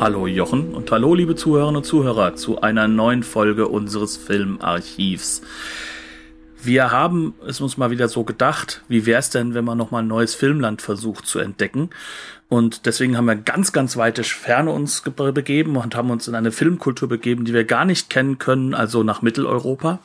Hallo Jochen und hallo liebe Zuhörerinnen und Zuhörer zu einer neuen Folge unseres Filmarchivs. Wir haben es uns mal wieder so gedacht, wie wäre es denn, wenn man nochmal ein neues Filmland versucht zu entdecken? Und deswegen haben wir ganz, ganz weite Ferne uns begeben und haben uns in eine Filmkultur begeben, die wir gar nicht kennen können, also nach Mitteleuropa.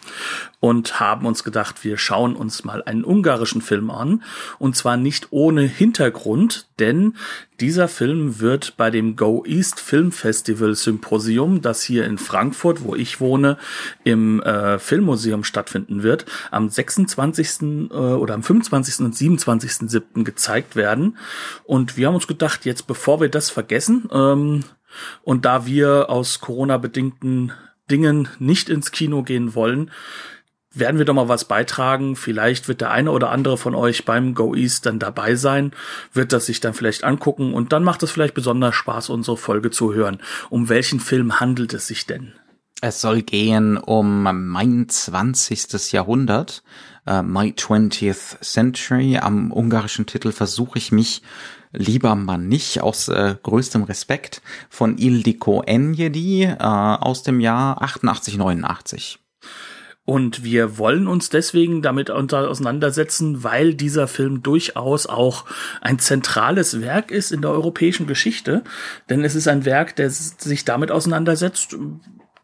Und haben uns gedacht, wir schauen uns mal einen ungarischen Film an. Und zwar nicht ohne Hintergrund, denn dieser Film wird bei dem Go East Film Festival Symposium, das hier in Frankfurt, wo ich wohne, im äh, Filmmuseum stattfinden wird, am 26. Äh, oder am 25. und 27.07. gezeigt werden. Und wir haben uns gedacht, jetzt bevor wir das vergessen, ähm, und da wir aus Corona-bedingten Dingen nicht ins Kino gehen wollen, werden wir doch mal was beitragen. Vielleicht wird der eine oder andere von euch beim Go East dann dabei sein, wird das sich dann vielleicht angucken und dann macht es vielleicht besonders Spaß, unsere Folge zu hören. Um welchen Film handelt es sich denn? Es soll gehen um mein 20. Jahrhundert, uh, My 20th Century. Am ungarischen Titel versuche ich mich lieber mal nicht aus äh, größtem Respekt von Ildiko Enjedi äh, aus dem Jahr 88, 89. Und wir wollen uns deswegen damit auseinandersetzen, weil dieser Film durchaus auch ein zentrales Werk ist in der europäischen Geschichte. Denn es ist ein Werk, der sich damit auseinandersetzt,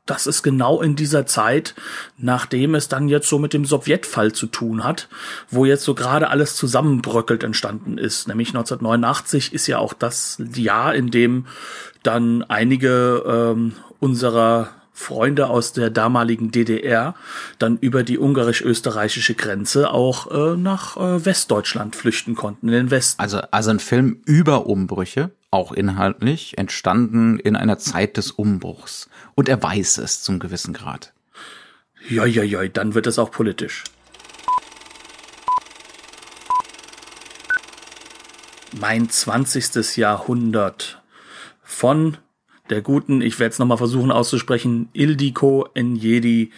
dass es genau in dieser Zeit, nachdem es dann jetzt so mit dem Sowjetfall zu tun hat, wo jetzt so gerade alles zusammenbröckelt entstanden ist. Nämlich 1989 ist ja auch das Jahr, in dem dann einige ähm, unserer Freunde aus der damaligen DDR dann über die ungarisch-österreichische Grenze auch äh, nach äh, Westdeutschland flüchten konnten, in den Westen. Also, also ein Film über Umbrüche, auch inhaltlich, entstanden in einer Zeit des Umbruchs. Und er weiß es zum gewissen Grad. Ja, ja, ja, dann wird es auch politisch. Mein zwanzigstes Jahrhundert von der guten, ich werde es nochmal versuchen auszusprechen, Ildiko Enjedi,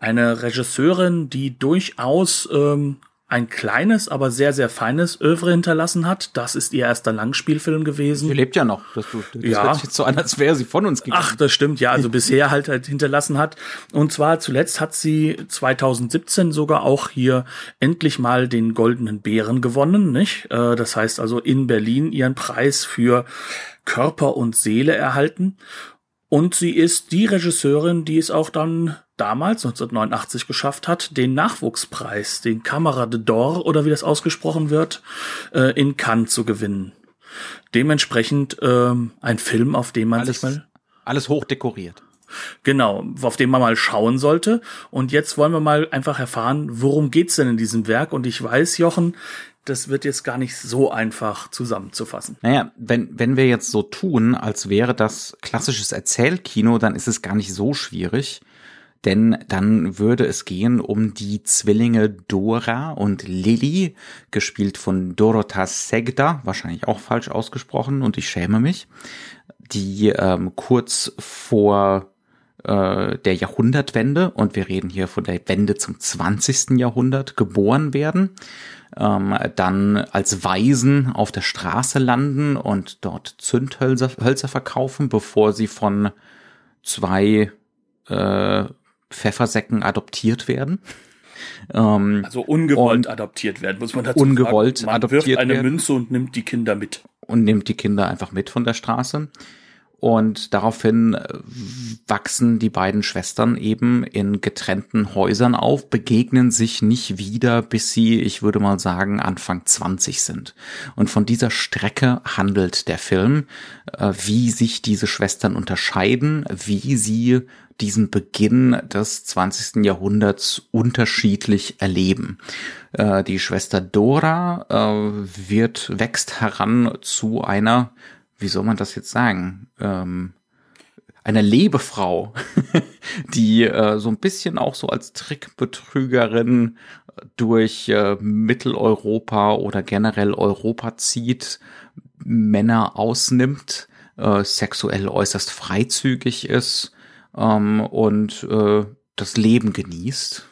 eine Regisseurin, die durchaus ähm, ein kleines, aber sehr, sehr feines Övre hinterlassen hat. Das ist ihr erster Langspielfilm gewesen. Sie lebt ja noch. Das, das ja. hört sich jetzt so an, als wäre sie von uns gegangen. Ach, das stimmt, ja. Also bisher halt, halt hinterlassen hat. Und zwar zuletzt hat sie 2017 sogar auch hier endlich mal den Goldenen Bären gewonnen, nicht? Äh, das heißt also in Berlin ihren Preis für Körper und Seele erhalten. Und sie ist die Regisseurin, die es auch dann damals, 1989, geschafft hat, den Nachwuchspreis, den Kamera de d'Or oder wie das ausgesprochen wird, äh, in Cannes zu gewinnen. Dementsprechend ähm, ein Film, auf dem man alles, sich mal alles hoch dekoriert. Genau, auf den man mal schauen sollte. Und jetzt wollen wir mal einfach erfahren, worum geht's denn in diesem Werk? Und ich weiß, Jochen, das wird jetzt gar nicht so einfach zusammenzufassen. Naja, wenn, wenn wir jetzt so tun, als wäre das klassisches Erzählkino, dann ist es gar nicht so schwierig. Denn dann würde es gehen um die Zwillinge Dora und Lily, gespielt von Dorota Segda, wahrscheinlich auch falsch ausgesprochen und ich schäme mich, die ähm, kurz vor äh, der Jahrhundertwende, und wir reden hier von der Wende zum 20. Jahrhundert, geboren werden ähm, dann als Waisen auf der Straße landen und dort Zündhölzer Hölzer verkaufen, bevor sie von zwei äh, Pfeffersäcken adoptiert werden. Ähm, also ungewollt adoptiert werden, muss man dazu ungewollt sagen. Man adoptiert wirft eine werden. Münze und nimmt die Kinder mit. Und nimmt die Kinder einfach mit von der Straße. Und daraufhin wachsen die beiden Schwestern eben in getrennten Häusern auf, begegnen sich nicht wieder, bis sie, ich würde mal sagen, Anfang 20 sind. Und von dieser Strecke handelt der Film, äh, wie sich diese Schwestern unterscheiden, wie sie diesen Beginn des 20. Jahrhunderts unterschiedlich erleben. Äh, die Schwester Dora wird, wächst heran zu einer wie soll man das jetzt sagen? Ähm, eine Lebefrau, die äh, so ein bisschen auch so als Trickbetrügerin durch äh, Mitteleuropa oder generell Europa zieht, Männer ausnimmt, äh, sexuell äußerst freizügig ist ähm, und äh, das Leben genießt.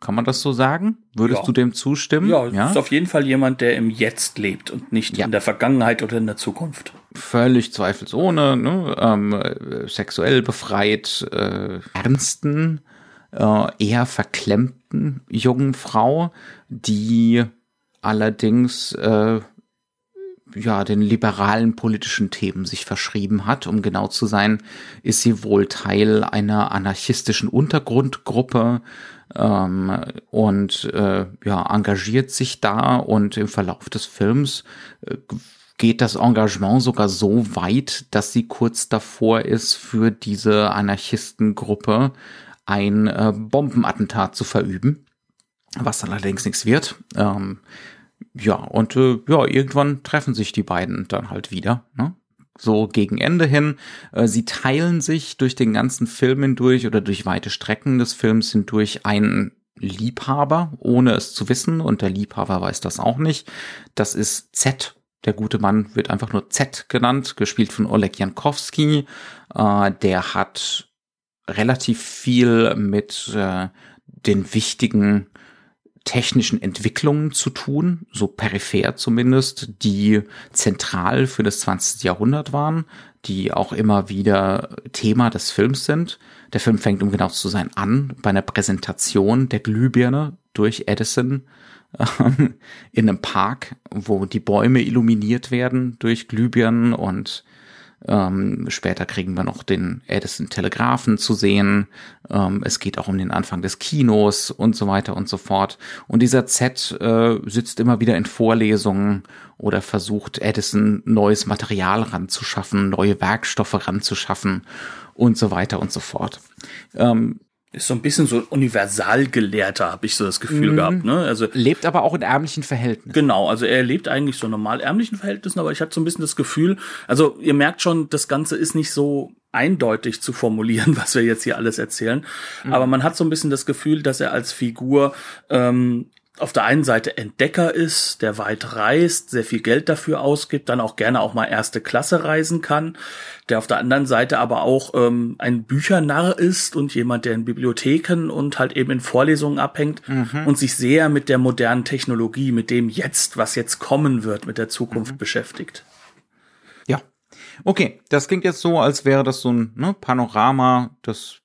Kann man das so sagen? Würdest Ja. du dem zustimmen? Ja, ist auf jeden Fall jemand, der im Jetzt lebt und nicht Ja. in der Vergangenheit oder in der Zukunft. völlig zweifelsohne, ne? ähm, äh, sexuell befreit, äh, ernsten, äh, eher verklemmten jungen Frau, die allerdings äh, ja den liberalen politischen Themen sich verschrieben hat. Um genau zu sein, ist sie wohl Teil einer anarchistischen Untergrundgruppe ähm, und äh, ja engagiert sich da und im Verlauf des Films äh, geht das Engagement sogar so weit, dass sie kurz davor ist, für diese Anarchistengruppe ein äh, Bombenattentat zu verüben, was dann allerdings nichts wird. Ähm, ja, und äh, ja, irgendwann treffen sich die beiden dann halt wieder. Ne? So gegen Ende hin. Äh, sie teilen sich durch den ganzen Film hindurch oder durch weite Strecken des Films hindurch einen Liebhaber, ohne es zu wissen. Und der Liebhaber weiß das auch nicht. Das ist Z. Der gute Mann wird einfach nur Z genannt, gespielt von Oleg Jankowski. Äh, der hat relativ viel mit äh, den wichtigen technischen Entwicklungen zu tun, so peripher zumindest, die zentral für das 20. Jahrhundert waren, die auch immer wieder Thema des Films sind. Der Film fängt, um genau zu sein, an bei einer Präsentation der Glühbirne durch Edison ähm, in einem Park, wo die Bäume illuminiert werden durch Glühbirnen und ähm, später kriegen wir noch den Edison Telegraphen zu sehen. Ähm, es geht auch um den Anfang des Kinos und so weiter und so fort. Und dieser Z äh, sitzt immer wieder in Vorlesungen oder versucht Edison neues Material ranzuschaffen, neue Werkstoffe ranzuschaffen und so weiter und so fort. Ähm, Ist so ein bisschen so ein Universalgelehrter, habe ich so das Mhm. Gefühl gehabt. Ne? Also lebt aber auch in ärmlichen Verhältnissen. Genau, also er lebt eigentlich so normal ärmlichen Verhältnissen, aber ich hatte so ein bisschen das Gefühl, also ihr merkt schon, das Ganze ist nicht so eindeutig zu formulieren, was wir jetzt hier alles erzählen, aber man hat so ein bisschen das Gefühl, dass er als Figur ähm, auf der einen Seite Entdecker ist, der weit reist, sehr viel Geld dafür ausgibt, dann auch gerne auch mal erste Klasse reisen kann, der auf der anderen Seite aber auch ähm, ein Büchernarr ist und jemand, der in Bibliotheken und halt eben in Vorlesungen abhängt und sich sehr mit der modernen Technologie, mit dem jetzt, was jetzt kommen wird, mit der Zukunft beschäftigt. Ja. Okay, das klingt jetzt so, als wäre das so ein ne, Panorama das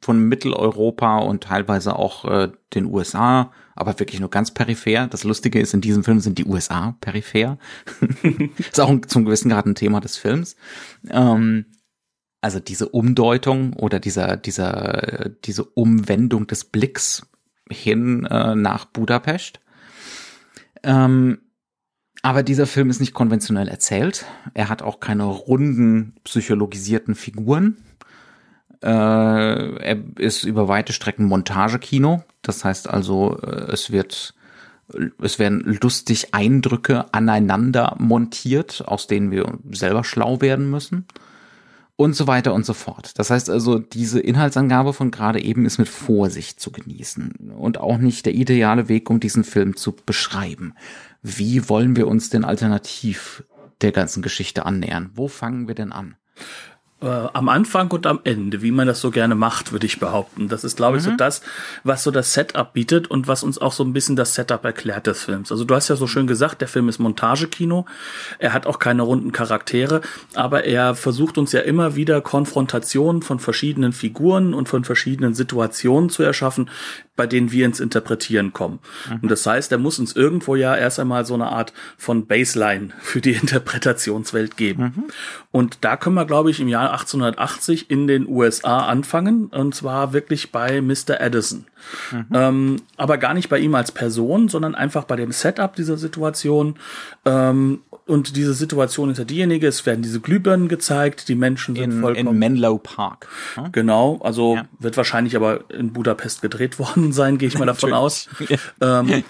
von Mitteleuropa und teilweise auch äh, den USA, aber wirklich nur ganz peripher. Das Lustige ist, in diesem Film sind die USA peripher. ist auch ein, zum gewissen Grad ein Thema des Films. Ähm, also diese Umdeutung oder dieser, dieser, äh, diese Umwendung des Blicks hin äh, nach Budapest. Ähm, aber dieser Film ist nicht konventionell erzählt. Er hat auch keine runden, psychologisierten Figuren. Äh, er ist über weite Strecken Montagekino. Das heißt also, äh, es wird, es werden lustig Eindrücke aneinander montiert, aus denen wir selber schlau werden müssen. Und so weiter und so fort. Das heißt also, diese Inhaltsangabe von gerade eben ist mit Vorsicht zu genießen und auch nicht der ideale Weg, um diesen Film zu beschreiben. Wie wollen wir uns denn alternativ der ganzen Geschichte annähern? Wo fangen wir denn an? Äh, am Anfang und am Ende, wie man das so gerne macht, würde ich behaupten. Das ist, glaube ich, so das, was so das Setup bietet und was uns auch so ein bisschen das Setup erklärt des Films. Also du hast ja so schön gesagt, der Film ist Montagekino. Er hat auch keine runden Charaktere, aber er versucht uns ja immer wieder Konfrontationen von verschiedenen Figuren und von verschiedenen Situationen zu erschaffen, bei denen wir ins Interpretieren kommen. Und das heißt, er muss uns irgendwo ja erst einmal so eine Art von Baseline für die Interpretationswelt geben. Und da können wir, glaube ich, im Jahr 1880 in den USA anfangen. Und zwar wirklich bei Mr. Edison. Ähm, aber gar nicht bei ihm als Person, sondern einfach bei dem Setup dieser Situation. Ähm, und diese Situation ist ja diejenige, es werden diese Glühbirnen gezeigt, die Menschen sind In, vollkommen in Menlo Park. Genau, also Ja. wird wahrscheinlich aber in Budapest gedreht worden sein, gehe ich mal davon aus. Ähm,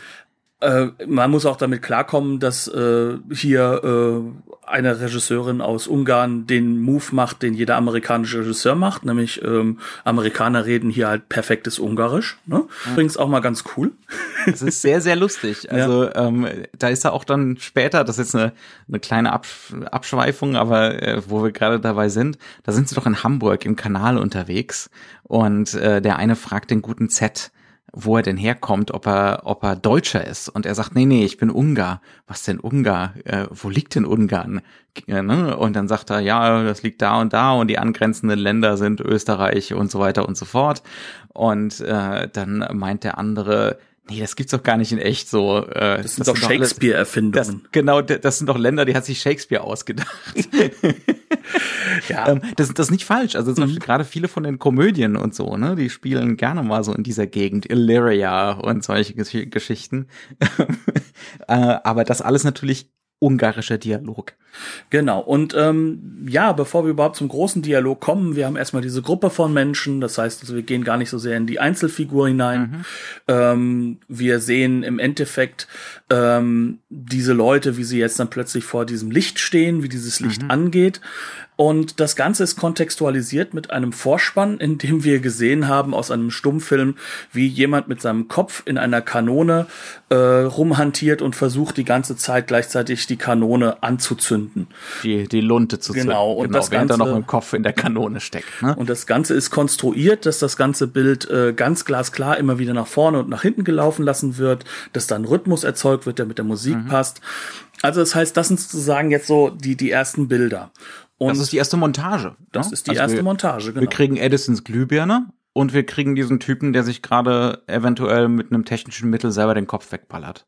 Äh, man muss auch damit klarkommen, dass äh, hier äh, eine Regisseurin aus Ungarn den Move macht, den jeder amerikanische Regisseur macht, nämlich ähm, Amerikaner reden hier halt perfektes Ungarisch. Ne? Ja. Übrigens auch mal ganz cool. Das ist sehr, sehr lustig. Also ja. ähm, da ist er auch dann später, das ist eine, eine kleine Absch Abschweifung, aber äh, wo wir gerade dabei sind, da sind sie doch in Hamburg im Kanal unterwegs und äh, der eine fragt den guten Z, wo er denn herkommt, ob er, ob er Deutscher ist. Und er sagt, nee, nee, ich bin Ungar. Was denn Ungar? Äh, wo liegt denn Ungarn? Äh, ne? Und dann sagt er, ja, das liegt da und da und die angrenzenden Länder sind Österreich und so weiter und so fort. Und äh, dann meint der andere, Nee, das gibt's doch gar nicht in echt so. Äh, das sind das doch Shakespeare-Erfindungen. Genau, das sind doch Länder, die hat sich Shakespeare ausgedacht. ja. Ähm, das, das ist nicht falsch. Also zum Beispiel mhm. gerade viele von den Komödien und so, ne, die spielen gerne mal so in dieser Gegend, Illyria und solche Geschichten. äh, aber das alles natürlich ungarischer Dialog. Genau. Und ähm, ja, bevor wir überhaupt zum großen Dialog kommen, wir haben erstmal diese Gruppe von Menschen. Das heißt, also wir gehen gar nicht so sehr in die Einzelfigur hinein. Mhm. Ähm, wir sehen im Endeffekt ähm, diese Leute, wie sie jetzt dann plötzlich vor diesem Licht stehen, wie dieses Licht mhm. angeht. Und das Ganze ist kontextualisiert mit einem Vorspann, in dem wir gesehen haben aus einem Stummfilm, wie jemand mit seinem Kopf in einer Kanone äh, rumhantiert und versucht, die ganze Zeit gleichzeitig die Kanone anzuzünden. Die, die Lunte zu zünden. Genau. Und genau, das Ganze, er noch im Kopf in der Kanone steckt. Ne? Und das Ganze ist konstruiert, dass das ganze Bild äh, ganz glasklar immer wieder nach vorne und nach hinten gelaufen lassen wird, dass dann Rhythmus erzeugt wird, der mit der Musik mhm. passt. Also das heißt, das sind sozusagen jetzt so die, die ersten Bilder. Und das ist die erste Montage. Das ne? ist die also erste wir, Montage, genau. Wir kriegen Edisons Glühbirne und wir kriegen diesen Typen, der sich gerade eventuell mit einem technischen Mittel selber den Kopf wegballert.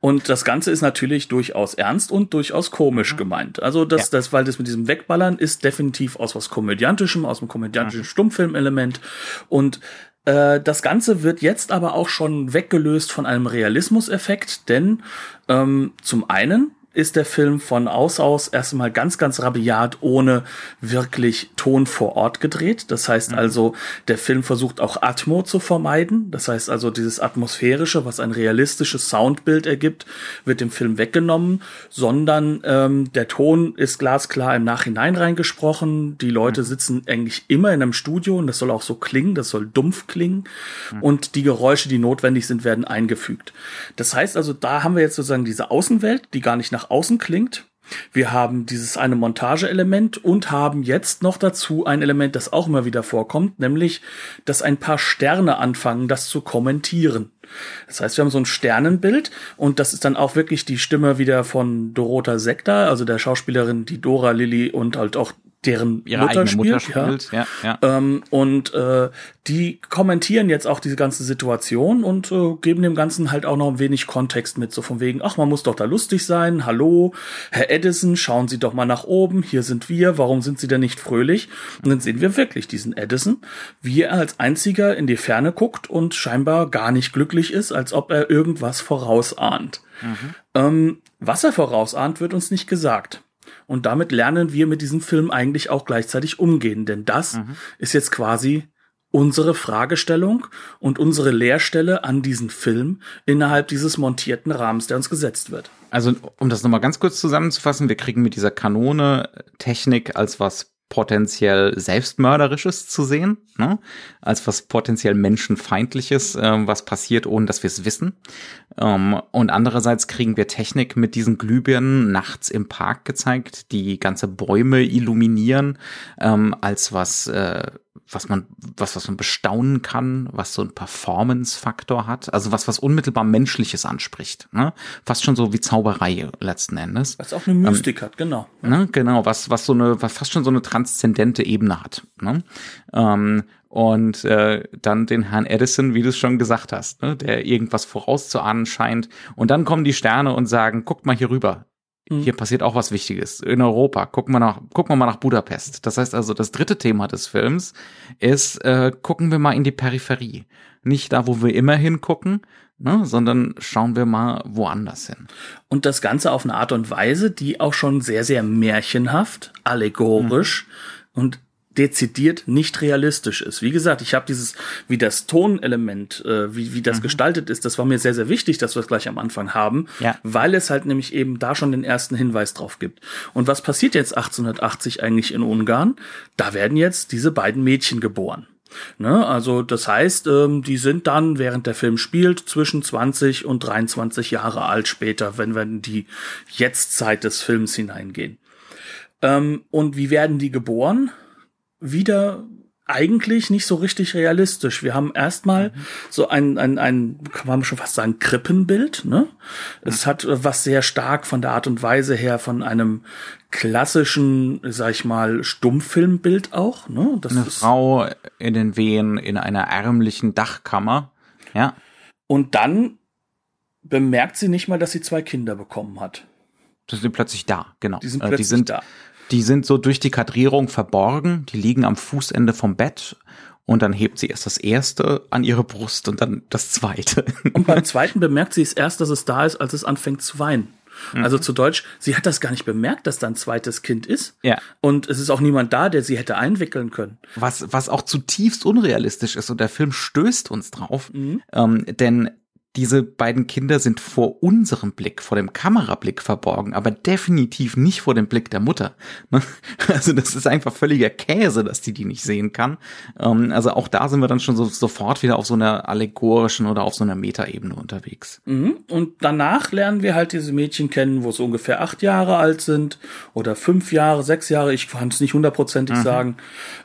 Und das Ganze ist natürlich durchaus ernst und durchaus komisch gemeint. Also das, ja. das, weil das mit diesem Wegballern ist definitiv aus was Komödiantischem, aus einem komödiantischen. Stummfilmelement. Und äh, das Ganze wird jetzt aber auch schon weggelöst von einem Realismuseffekt, denn ähm, zum einen ist der Film von aus aus erstmal ganz, ganz rabiat ohne wirklich Ton vor Ort gedreht. Das heißt mhm. also, der Film versucht auch Atmo zu vermeiden. Das heißt also, dieses Atmosphärische, was ein realistisches Soundbild ergibt, wird dem Film weggenommen, sondern ähm, der Ton ist glasklar im Nachhinein reingesprochen. Die Leute mhm. sitzen eigentlich immer in einem Studio und das soll auch so klingen, das soll dumpf klingen. Mhm. Und die Geräusche, die notwendig sind, werden eingefügt. Das heißt also, da haben wir jetzt sozusagen diese Außenwelt, die gar nicht nach außen klingt. Wir haben dieses eine Montageelement und haben jetzt noch dazu ein Element, das auch immer wieder vorkommt, nämlich, dass ein paar Sterne anfangen, das zu kommentieren. Das heißt, wir haben so ein Sternenbild und das ist dann auch wirklich die Stimme wieder von Dorota Sekta, also der Schauspielerin, die Dora, Lilly und halt auch deren Ihre Mutter, spielt, Mutter spielt. Ja. ja, ja. Ähm, und äh, die kommentieren jetzt auch diese ganze Situation und äh, geben dem Ganzen halt auch noch ein wenig Kontext mit, so von wegen, ach, man muss doch da lustig sein, hallo, Herr Edison, schauen Sie doch mal nach oben, hier sind wir, warum sind Sie denn nicht fröhlich? Und dann sehen wir wirklich diesen Edison, wie er als einziger in die Ferne guckt und scheinbar gar nicht glücklich ist, als ob er irgendwas vorausahnt. Mhm. Ähm, was er vorausahnt, wird uns nicht gesagt. Und damit lernen wir mit diesem Film eigentlich auch gleichzeitig umgehen, denn das mhm. ist jetzt quasi unsere Fragestellung und unsere Leerstelle an diesen Film innerhalb dieses montierten Rahmens, der uns gesetzt wird. Also, um das nochmal ganz kurz zusammenzufassen, wir kriegen mit dieser Kanone Technik als was potenziell selbstmörderisches zu sehen, ne? als was potenziell menschenfeindliches, äh, was passiert, ohne dass wir es wissen. Ähm, und andererseits kriegen wir Technik mit diesen Glühbirnen nachts im Park gezeigt, die ganze Bäume illuminieren, ähm, als was äh, was man, was, was man bestaunen kann, was so ein Performance-Faktor hat, also was, was unmittelbar Menschliches anspricht, ne? Fast schon so wie Zauberei letzten Endes. Was auch eine Mystik ähm, hat, genau. Ne? Genau, was, was so eine, was fast schon so eine transzendente Ebene hat, ne? Ähm, und äh, dann den Herrn Edison, wie du es schon gesagt hast, ne, der irgendwas vorauszuahnen scheint. Und dann kommen die Sterne und sagen, guckt mal hier rüber. Mhm. Hier passiert auch was Wichtiges. In Europa. Gucken wir, nach, gucken wir mal nach Budapest. Das heißt also, das dritte Thema des Films ist, äh, gucken wir mal in die Peripherie. Nicht da, wo wir immer hingucken, ne, sondern schauen wir mal woanders hin. Und das Ganze auf eine Art und Weise, die auch schon sehr, sehr märchenhaft, allegorisch mhm. und dezidiert nicht realistisch ist. Wie gesagt, ich habe dieses, wie das Tonelement, äh, wie, wie das mhm. gestaltet ist, das war mir sehr, sehr wichtig, dass wir es gleich am Anfang haben, ja. weil es halt nämlich eben da schon den ersten Hinweis drauf gibt. Und was passiert jetzt 1880 eigentlich in Ungarn? Da werden jetzt diese beiden Mädchen geboren. Ne, also das heißt, ähm, die sind dann, während der Film spielt, zwischen 20 und 23 Jahre alt später, wenn wir in die Jetztzeit des Films hineingehen. Ähm, und wie werden die geboren? Wieder eigentlich nicht so richtig realistisch. Wir haben erstmal mhm. so ein, ein, ein, kann man schon fast sagen, Krippenbild. Ne? Mhm. Es hat was sehr stark von der Art und Weise her von einem klassischen, sag ich mal, Stummfilmbild auch. Ne? Das Eine Frau in den Wehen in einer ärmlichen Dachkammer. Ja. Und dann bemerkt sie nicht mal, dass sie zwei Kinder bekommen hat. Das sind plötzlich da, genau. Die sind plötzlich äh, die sind, da. Die sind so durch die Kadrierung verborgen, die liegen am Fußende vom Bett und dann hebt sie erst das erste an ihre Brust und dann das zweite. Und beim zweiten bemerkt sie es erst, dass es da ist, als es anfängt zu weinen. Mhm. Also zu Deutsch, sie hat das gar nicht bemerkt, dass da ein zweites Kind ist. Ja. Und es ist auch niemand da, der sie hätte einwickeln können. Was, was auch zutiefst unrealistisch ist und der Film stößt uns drauf. Mhm. Ähm, denn diese beiden Kinder sind vor unserem Blick, vor dem Kamerablick verborgen, aber definitiv nicht vor dem Blick der Mutter. Also das ist einfach völliger Käse, dass die die nicht sehen kann. Ähm, also auch da sind wir dann schon so, sofort wieder auf so einer allegorischen oder auf so einer Metaebene unterwegs. Mhm. Und danach lernen wir halt diese Mädchen kennen, wo sie ungefähr acht Jahre alt sind oder fünf Jahre, sechs Jahre, ich kann es nicht hundertprozentig mhm. sagen.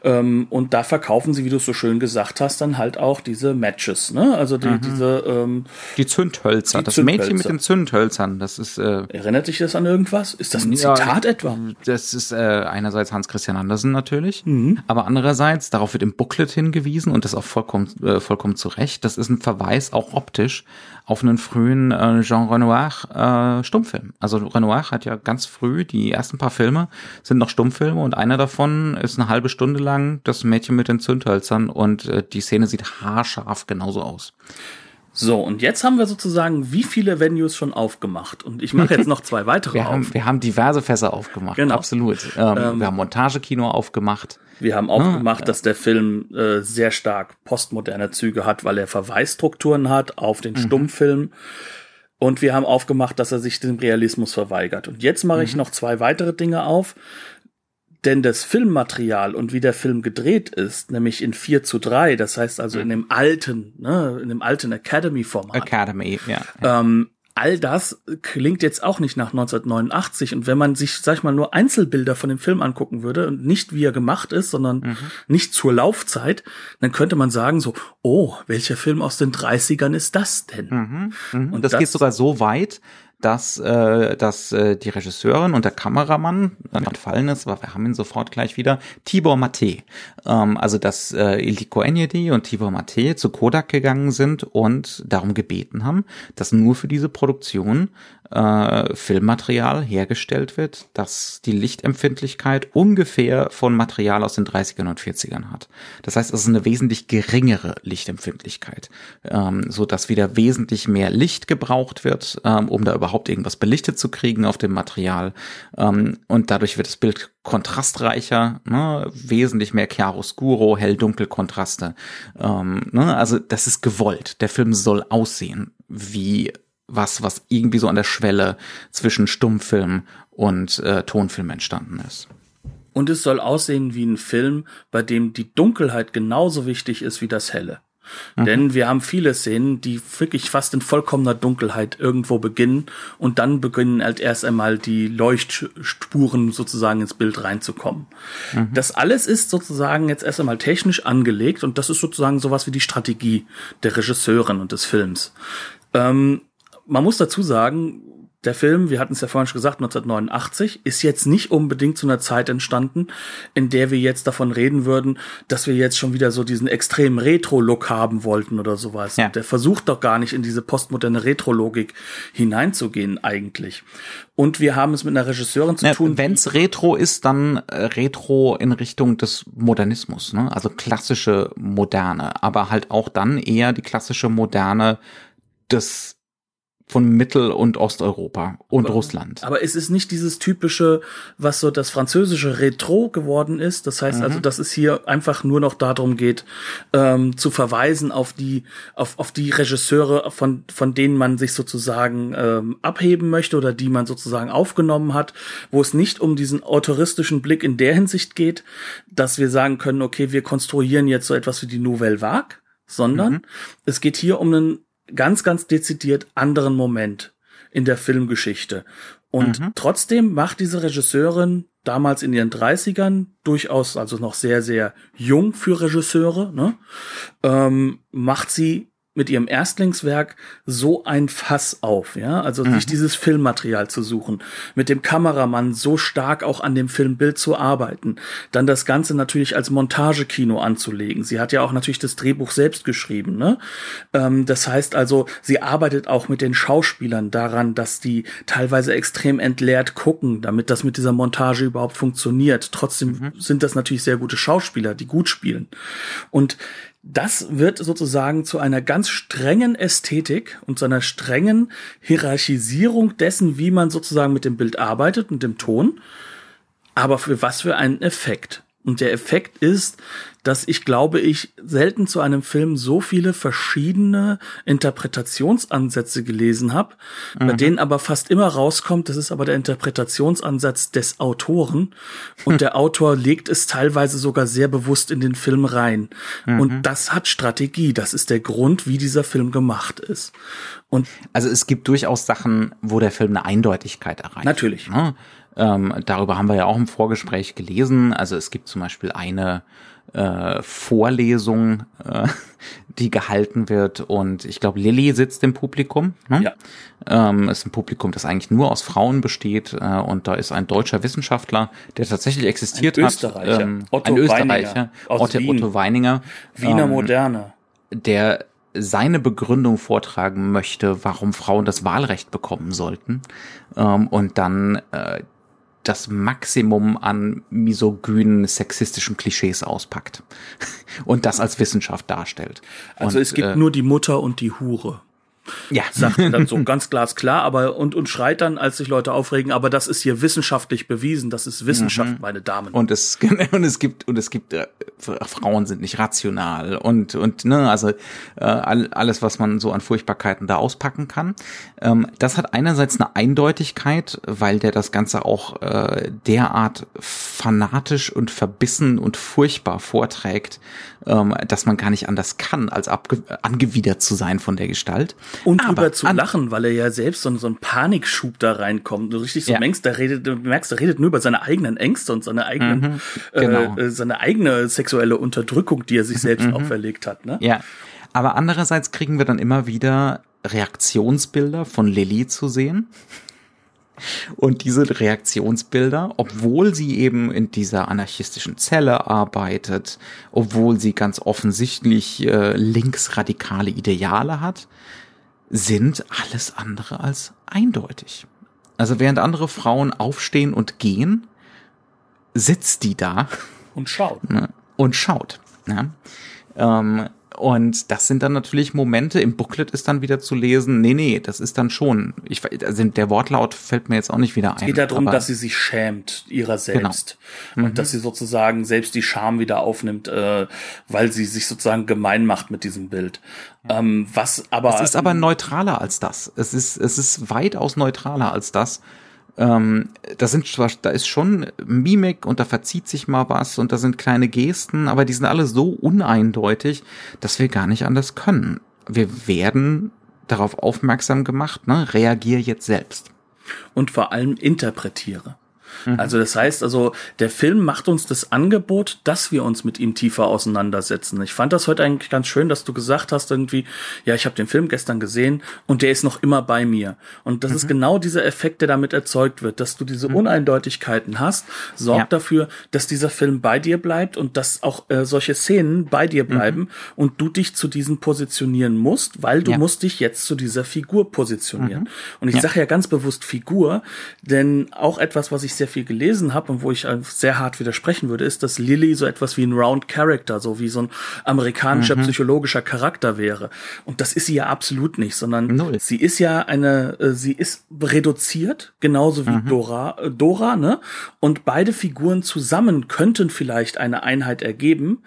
Ähm, und da verkaufen sie, wie du es so schön gesagt hast, dann halt auch diese Matches, ne? Also die, mhm. diese ähm, die Zündhölzer. Die das Zündhölzer. Mädchen mit den Zündhölzern. Das ist. Äh, Erinnert dich das an irgendwas? Ist das ein ja, Zitat etwa? Das ist äh, einerseits Hans Christian Andersen natürlich, mhm. aber andererseits darauf wird im Booklet hingewiesen und das auch vollkommen äh, vollkommen zu Recht. Das ist ein Verweis auch optisch auf einen frühen äh, Jean Renoir äh, Stummfilm. Also Renoir hat ja ganz früh die ersten paar Filme sind noch Stummfilme und einer davon ist eine halbe Stunde lang das Mädchen mit den Zündhölzern und äh, die Szene sieht haarscharf genauso aus. So, und jetzt haben wir sozusagen wie viele Venues schon aufgemacht? Und ich mache jetzt noch zwei weitere wir auf. Haben, wir haben diverse Fässer aufgemacht, genau. absolut. Ähm, ähm, wir haben Montagekino aufgemacht. Wir haben aufgemacht, ah, dass der Film äh, sehr stark postmoderne Züge hat, weil er Verweisstrukturen hat auf den mhm. Stummfilm. Und wir haben aufgemacht, dass er sich dem Realismus verweigert. Und jetzt mache mhm. ich noch zwei weitere Dinge auf. Denn das Filmmaterial und wie der Film gedreht ist, nämlich in 4 zu 3, das heißt also in dem alten, ne, in dem alten Academy-Format. Academy, ja. Ähm, all das klingt jetzt auch nicht nach 1989. Und wenn man sich, sag ich mal, nur Einzelbilder von dem Film angucken würde und nicht wie er gemacht ist, sondern mhm. nicht zur Laufzeit, dann könnte man sagen so, oh, welcher Film aus den 30ern ist das denn? Mhm. Mhm. Und das, das geht sogar so weit, dass, äh, dass äh, die Regisseurin und der Kameramann entfallen ist, aber wir haben ihn sofort gleich wieder, Tibor Mate. Ähm, also dass äh, Ildiko Enyedi und Tibor Mate zu Kodak gegangen sind und darum gebeten haben, dass nur für diese Produktion äh, Filmmaterial hergestellt wird, das die Lichtempfindlichkeit ungefähr von Material aus den 30ern und 40ern hat. Das heißt, es ist eine wesentlich geringere Lichtempfindlichkeit, ähm, so dass wieder wesentlich mehr Licht gebraucht wird, ähm, um da überhaupt irgendwas belichtet zu kriegen auf dem Material. Ähm, und dadurch wird das Bild kontrastreicher, ne? wesentlich mehr Chiaroscuro, hell-dunkel-Kontraste. Ähm, ne? Also das ist gewollt. Der Film soll aussehen wie was, was irgendwie so an der Schwelle zwischen Stummfilm und äh, Tonfilm entstanden ist. Und es soll aussehen wie ein Film, bei dem die Dunkelheit genauso wichtig ist wie das Helle. Mhm. Denn wir haben viele Szenen, die wirklich fast in vollkommener Dunkelheit irgendwo beginnen und dann beginnen halt erst einmal die Leuchtspuren sozusagen ins Bild reinzukommen. Mhm. Das alles ist sozusagen jetzt erst einmal technisch angelegt und das ist sozusagen sowas wie die Strategie der Regisseurin und des Films. Ähm, man muss dazu sagen, der Film, wir hatten es ja vorhin schon gesagt, 1989, ist jetzt nicht unbedingt zu einer Zeit entstanden, in der wir jetzt davon reden würden, dass wir jetzt schon wieder so diesen extremen Retro-Look haben wollten oder sowas. Ja. Der versucht doch gar nicht in diese postmoderne Retro-Logik hineinzugehen eigentlich. Und wir haben es mit einer Regisseurin zu ja, tun. Wenn's Retro ist, dann äh, Retro in Richtung des Modernismus, ne? Also klassische Moderne, aber halt auch dann eher die klassische Moderne des von Mittel- und Osteuropa und aber, Russland. Aber es ist nicht dieses typische, was so das französische Retro geworden ist. Das heißt also, mhm. also, dass es hier einfach nur noch darum geht, ähm, zu verweisen auf die, auf, auf die Regisseure, von, von denen man sich sozusagen ähm, abheben möchte oder die man sozusagen aufgenommen hat, wo es nicht um diesen autoristischen Blick in der Hinsicht geht, dass wir sagen können, okay, wir konstruieren jetzt so etwas wie die Nouvelle Vague, sondern mhm. es geht hier um einen ganz, ganz dezidiert anderen Moment in der Filmgeschichte. Und mhm. trotzdem macht diese Regisseurin damals in ihren 30ern durchaus, also noch sehr, sehr jung für Regisseure, ne, ähm, macht sie mit ihrem Erstlingswerk so ein Fass auf, ja, also mhm. sich dieses Filmmaterial zu suchen, mit dem Kameramann so stark auch an dem Filmbild zu arbeiten, dann das Ganze natürlich als Montagekino anzulegen. Sie hat ja auch natürlich das Drehbuch selbst geschrieben, ne? Ähm, das heißt also, sie arbeitet auch mit den Schauspielern daran, dass die teilweise extrem entleert gucken, damit das mit dieser Montage überhaupt funktioniert. Trotzdem mhm. sind das natürlich sehr gute Schauspieler, die gut spielen. Und das wird sozusagen zu einer ganz strengen Ästhetik und zu einer strengen Hierarchisierung dessen, wie man sozusagen mit dem Bild arbeitet und dem Ton. Aber für was für einen Effekt? Und der Effekt ist, dass ich glaube, ich selten zu einem Film so viele verschiedene Interpretationsansätze gelesen habe, mhm. bei denen aber fast immer rauskommt, das ist aber der Interpretationsansatz des Autoren und der Autor legt es teilweise sogar sehr bewusst in den Film rein. Mhm. Und das hat Strategie, das ist der Grund, wie dieser Film gemacht ist. Und also es gibt durchaus Sachen, wo der Film eine Eindeutigkeit erreicht. Natürlich. Ne? Ähm, darüber haben wir ja auch im Vorgespräch gelesen. Also es gibt zum Beispiel eine äh, Vorlesung, äh, die gehalten wird und ich glaube, Lilly sitzt im Publikum. Ne? Ja. Ähm, ist ein Publikum, das eigentlich nur aus Frauen besteht äh, und da ist ein deutscher Wissenschaftler, der tatsächlich existiert ein hat. Österreicher. Ähm, Otto ein Österreicher, Otto, Otto Weininger. Wiener ähm, Moderne. Der seine Begründung vortragen möchte, warum Frauen das Wahlrecht bekommen sollten. Ähm, und dann äh, das Maximum an misogynen, sexistischen Klischees auspackt und das als Wissenschaft darstellt. Also und, es gibt äh, nur die Mutter und die Hure. Ja. Sagt er dann so ganz glasklar, aber und, und schreit dann, als sich Leute aufregen, aber das ist hier wissenschaftlich bewiesen, das ist Wissenschaft, mhm. meine Damen. Und es, und es gibt, und es gibt, äh, Frauen sind nicht rational und, und, ne, also äh, alles, was man so an Furchtbarkeiten da auspacken kann. Ähm, das hat einerseits eine Eindeutigkeit, weil der das Ganze auch äh, derart fanatisch und verbissen und furchtbar vorträgt, ähm, dass man gar nicht anders kann, als angewidert zu sein von der Gestalt. Und Aber drüber zu lachen, weil er ja selbst so, so ein Panikschub da reinkommt. Du richtig so ja. merkst, der redet, du merkst, er redet nur über seine eigenen Ängste und seine eigenen, mhm, genau. äh, seine eigene sexuelle Unterdrückung, die er sich selbst mhm. auferlegt hat. Ne? Ja. Aber andererseits kriegen wir dann immer wieder Reaktionsbilder von Lilly zu sehen. Und diese Reaktionsbilder, obwohl sie eben in dieser anarchistischen Zelle arbeitet, obwohl sie ganz offensichtlich äh, linksradikale Ideale hat, sind alles andere als eindeutig. Also während andere Frauen aufstehen und gehen, sitzt die da und schaut. Ne, und schaut. Ja. Ähm, und das sind dann natürlich Momente, im Booklet ist dann wieder zu lesen, nee, nee, das ist dann schon, ich, also der Wortlaut fällt mir jetzt auch nicht wieder ein. Es geht darum, dass sie sich schämt ihrer selbst. Genau. Und mhm. dass sie sozusagen selbst die Scham wieder aufnimmt, äh, weil sie sich sozusagen gemein macht mit diesem Bild. Ähm, was aber. Es ist aber neutraler als das. Es ist, es ist weitaus neutraler als das. Ähm, da sind zwar, da ist schon Mimik und da verzieht sich mal was und da sind kleine Gesten, aber die sind alle so uneindeutig, dass wir gar nicht anders können. Wir werden darauf aufmerksam gemacht, ne? Reagier jetzt selbst. Und vor allem interpretiere. Mhm. Also das heißt also, der Film macht uns das Angebot, dass wir uns mit ihm tiefer auseinandersetzen. Ich fand das heute eigentlich ganz schön, dass du gesagt hast irgendwie, ja, ich habe den Film gestern gesehen und der ist noch immer bei mir. Und das mhm. ist genau dieser Effekt, der damit erzeugt wird, dass du diese mhm. Uneindeutigkeiten hast, sorgt ja. dafür, dass dieser Film bei dir bleibt und dass auch äh, solche Szenen bei dir bleiben mhm. und du dich zu diesen positionieren musst, weil du ja. musst dich jetzt zu dieser Figur positionieren. Mhm. Und ich ja. sage ja ganz bewusst Figur, denn auch etwas, was ich sehr sehr viel gelesen habe und wo ich sehr hart widersprechen würde, ist, dass Lilly so etwas wie ein Round Character, so wie so ein amerikanischer mhm. psychologischer Charakter wäre. Und das ist sie ja absolut nicht, sondern Null. sie ist ja eine, äh, sie ist reduziert, genauso wie mhm. Dora, äh, Dora, ne? Und beide Figuren zusammen könnten vielleicht eine Einheit ergeben.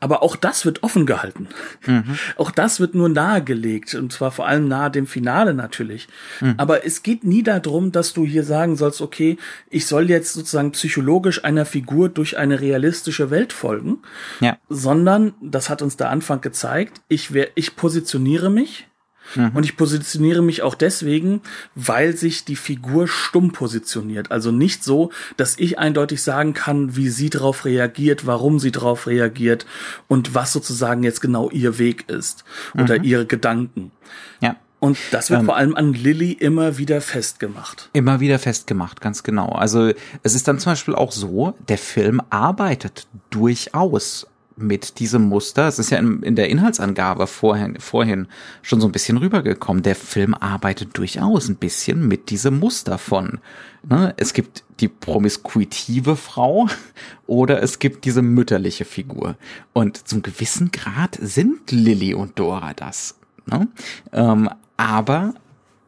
Aber auch das wird offen gehalten. Mhm. Auch das wird nur nahegelegt und zwar vor allem nahe dem Finale natürlich. Mhm. Aber es geht nie darum, dass du hier sagen sollst, okay, ich soll jetzt sozusagen psychologisch einer Figur durch eine realistische Welt folgen, ja. sondern, das hat uns der Anfang gezeigt, ich, ich positioniere mich Mhm. Und ich positioniere mich auch deswegen, weil sich die Figur stumm positioniert. Also nicht so, dass ich eindeutig sagen kann, wie sie darauf reagiert, warum sie darauf reagiert und was sozusagen jetzt genau ihr Weg ist oder mhm. ihre Gedanken. Ja. Und das wird ähm, vor allem an Lilly immer wieder festgemacht. Immer wieder festgemacht, ganz genau. Also es ist dann zum Beispiel auch so, der Film arbeitet durchaus mit diesem Muster. Es ist ja in, in, der Inhaltsangabe vorhin, vorhin schon so ein bisschen rübergekommen. Der Film arbeitet durchaus ein bisschen mit diesem Muster von, ne, es gibt die promiskuitive Frau oder es gibt diese mütterliche Figur. Und zum gewissen Grad sind Lilly und Dora das. Ne? Ähm, aber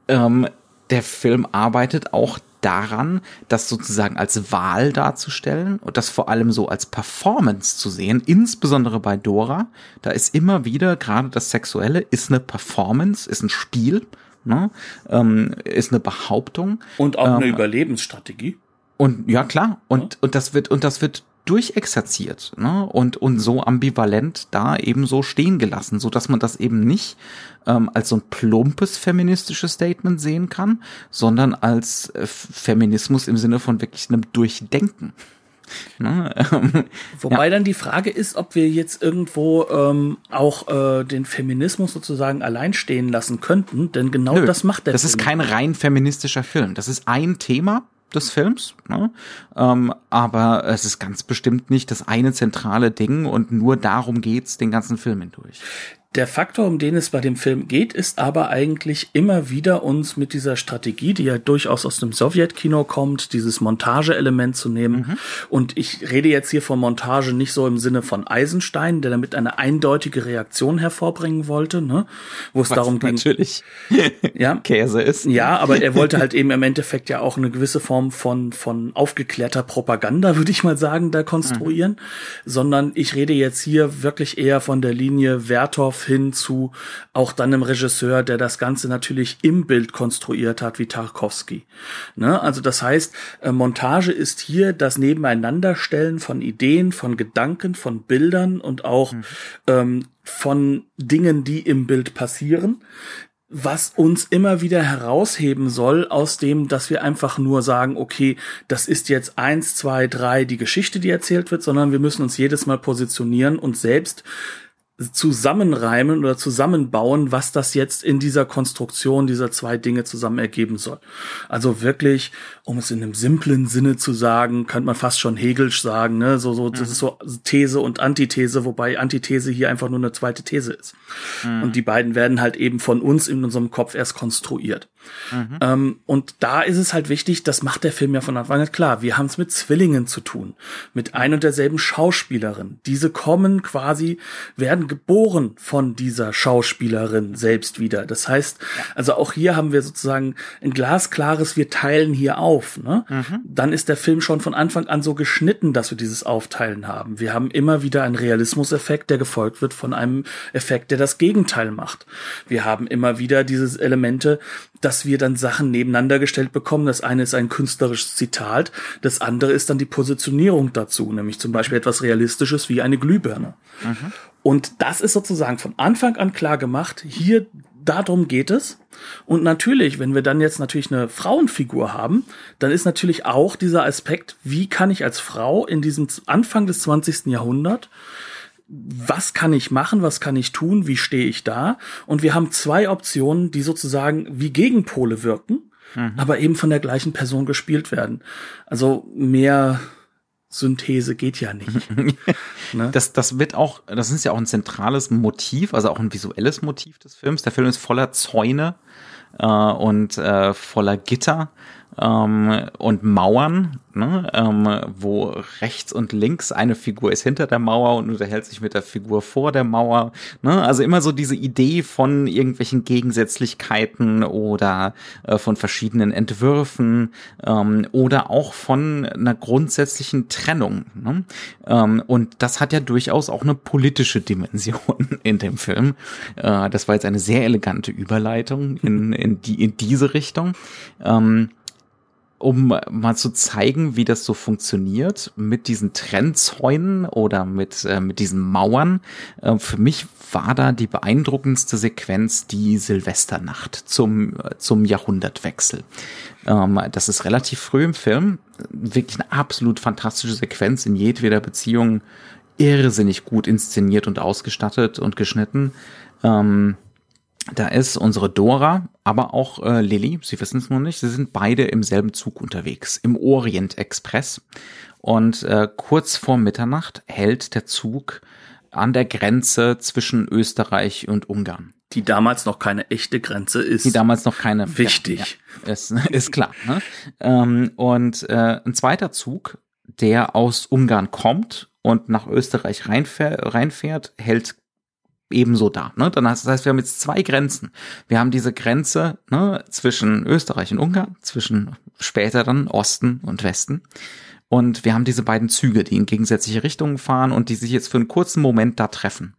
ähm, der Film arbeitet auch daran, das sozusagen als Wahl darzustellen und das vor allem so als Performance zu sehen, insbesondere bei Dora. Da ist immer wieder gerade das Sexuelle ist eine Performance, ist ein Spiel, ne? ähm, ist eine Behauptung und auch eine ähm, Überlebensstrategie. Und ja klar und ja. und das wird und das wird durchexerziert ne? und, und so ambivalent da eben so stehen gelassen, so dass man das eben nicht ähm, als so ein plumpes feministisches Statement sehen kann, sondern als äh, Feminismus im Sinne von wirklich einem Durchdenken. Ne? Ähm, Wobei ja. dann die Frage ist, ob wir jetzt irgendwo ähm, auch äh, den Feminismus sozusagen allein stehen lassen könnten, denn genau Nö, das macht der Das Film. ist kein rein feministischer Film. Das ist ein Thema, des Films, ne? ähm, aber es ist ganz bestimmt nicht das eine zentrale Ding und nur darum geht's den ganzen Film hindurch. Der Faktor, um den es bei dem Film geht, ist aber eigentlich immer wieder uns mit dieser Strategie, die ja durchaus aus dem Sowjetkino kommt, dieses Montageelement zu nehmen. Mhm. Und ich rede jetzt hier von Montage nicht so im Sinne von Eisenstein, der damit eine eindeutige Reaktion hervorbringen wollte, ne? wo es Was darum ging. Natürlich. ja. Käse ist. Ja, aber er wollte halt eben im Endeffekt ja auch eine gewisse Form von, von aufgeklärter Propaganda, würde ich mal sagen, da konstruieren. Mhm. Sondern ich rede jetzt hier wirklich eher von der Linie Werthoff hin zu auch dann einem Regisseur, der das Ganze natürlich im Bild konstruiert hat, wie Tarkovsky. Ne? Also das heißt, äh, Montage ist hier das Nebeneinanderstellen von Ideen, von Gedanken, von Bildern und auch mhm. ähm, von Dingen, die im Bild passieren, was uns immer wieder herausheben soll aus dem, dass wir einfach nur sagen, okay, das ist jetzt eins, zwei, drei die Geschichte, die erzählt wird, sondern wir müssen uns jedes Mal positionieren und selbst zusammenreimen oder zusammenbauen, was das jetzt in dieser Konstruktion dieser zwei Dinge zusammen ergeben soll. Also wirklich, um es in einem simplen Sinne zu sagen, könnte man fast schon Hegelsch sagen, ne? So, so, das mhm. ist so These und Antithese, wobei Antithese hier einfach nur eine zweite These ist. Mhm. Und die beiden werden halt eben von uns in unserem Kopf erst konstruiert. Mhm. Ähm, und da ist es halt wichtig, das macht der Film ja von Anfang an klar. Wir haben es mit Zwillingen zu tun, mit ein und derselben Schauspielerin. Diese kommen quasi, werden geboren von dieser Schauspielerin selbst wieder. Das heißt, also auch hier haben wir sozusagen ein glasklares, wir teilen hier auf. Ne? Mhm. Dann ist der Film schon von Anfang an so geschnitten, dass wir dieses Aufteilen haben. Wir haben immer wieder einen Realismuseffekt, der gefolgt wird von einem Effekt, der das Gegenteil macht. Wir haben immer wieder diese Elemente, dass wir dann Sachen nebeneinander gestellt bekommen. Das eine ist ein künstlerisches Zitat, das andere ist dann die Positionierung dazu, nämlich zum Beispiel etwas Realistisches wie eine Glühbirne. Mhm. Und das ist sozusagen von Anfang an klar gemacht. Hier, darum geht es. Und natürlich, wenn wir dann jetzt natürlich eine Frauenfigur haben, dann ist natürlich auch dieser Aspekt, wie kann ich als Frau in diesem Anfang des 20. Jahrhunderts was kann ich machen, was kann ich tun, wie stehe ich da? Und wir haben zwei Optionen, die sozusagen wie Gegenpole wirken, mhm. aber eben von der gleichen Person gespielt werden. Also mehr Synthese geht ja nicht. ne? Das, das wird auch, das ist ja auch ein zentrales Motiv, also auch ein visuelles Motiv des Films. Der Film ist voller Zäune äh, und äh, voller Gitter ähm, und Mauern, ne, ähm, wo rechts und links eine Figur ist hinter der Mauer und unterhält sich mit der Figur vor der Mauer. Ne? Also immer so diese Idee von irgendwelchen Gegensätzlichkeiten oder äh, von verschiedenen Entwürfen ähm, oder auch von einer grundsätzlichen Trennung. Ne? Ähm, und das hat ja durchaus auch eine politische Dimension in dem Film. Äh, das war jetzt eine sehr elegante Überleitung in, in, die, in diese Richtung. Ähm, um mal zu zeigen, wie das so funktioniert mit diesen Trennzäunen oder mit, äh, mit diesen Mauern. Äh, für mich war da die beeindruckendste Sequenz die Silvesternacht zum, zum Jahrhundertwechsel. Ähm, das ist relativ früh im Film. Wirklich eine absolut fantastische Sequenz in jedweder Beziehung. Irrsinnig gut inszeniert und ausgestattet und geschnitten. Ähm, da ist unsere Dora, aber auch äh, Lilly, Sie wissen es noch nicht, sie sind beide im selben Zug unterwegs, im Orient Express. Und äh, kurz vor Mitternacht hält der Zug an der Grenze zwischen Österreich und Ungarn. Die damals noch keine echte Grenze ist. Die damals noch keine. Wichtig. Ja, ja, ist, ist klar. Ne? Ähm, und äh, ein zweiter Zug, der aus Ungarn kommt und nach Österreich reinfährt, reinfährt hält ebenso da. Ne? Dann heißt, das heißt, wir haben jetzt zwei Grenzen. Wir haben diese Grenze ne, zwischen Österreich und Ungarn, zwischen später dann Osten und Westen. Und wir haben diese beiden Züge, die in gegensätzliche Richtungen fahren und die sich jetzt für einen kurzen Moment da treffen.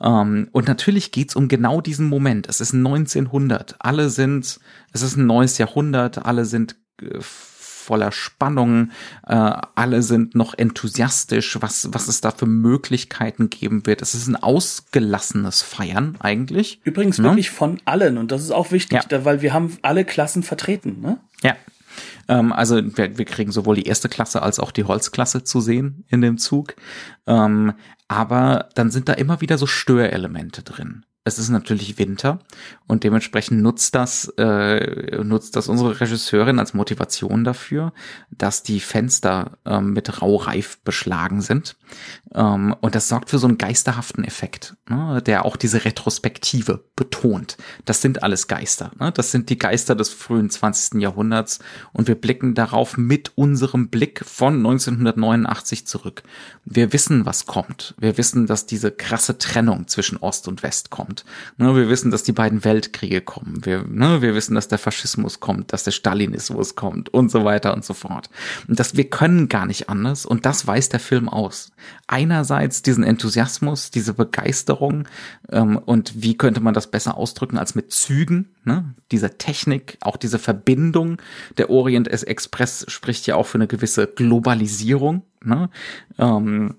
Ähm, und natürlich geht's um genau diesen Moment. Es ist 1900. Alle sind, es ist ein neues Jahrhundert. Alle sind äh, voller Spannung. Äh, alle sind noch enthusiastisch, was, was es da für Möglichkeiten geben wird. Es ist ein ausgelassenes Feiern eigentlich. Übrigens ne? wirklich von allen. Und das ist auch wichtig, ja. da, weil wir haben alle Klassen vertreten. Ne? Ja, ähm, also wir, wir kriegen sowohl die erste Klasse als auch die Holzklasse zu sehen in dem Zug. Ähm, aber dann sind da immer wieder so Störelemente drin es ist natürlich Winter und dementsprechend nutzt das, äh, nutzt das unsere Regisseurin als Motivation dafür, dass die Fenster ähm, mit Raureif beschlagen sind. Ähm, und das sorgt für so einen geisterhaften Effekt, ne, der auch diese Retrospektive betont. Das sind alles Geister. Ne? Das sind die Geister des frühen 20. Jahrhunderts und wir blicken darauf mit unserem Blick von 1989 zurück. Wir wissen, was kommt. Wir wissen, dass diese krasse Trennung zwischen Ost und West kommt kommt. Ne, wir wissen, dass die beiden Weltkriege kommen. Wir, ne, wir wissen, dass der Faschismus kommt, dass der Stalinismus kommt und so weiter und so fort. Und dass wir können gar nicht anders und das weiß der Film aus. Einerseits diesen Enthusiasmus, diese Begeisterung ähm, und wie könnte man das besser ausdrücken als mit Zügen, ne? dieser Technik, auch diese Verbindung. Der Orient Express spricht ja auch für eine gewisse Globalisierung. Ne? Ähm,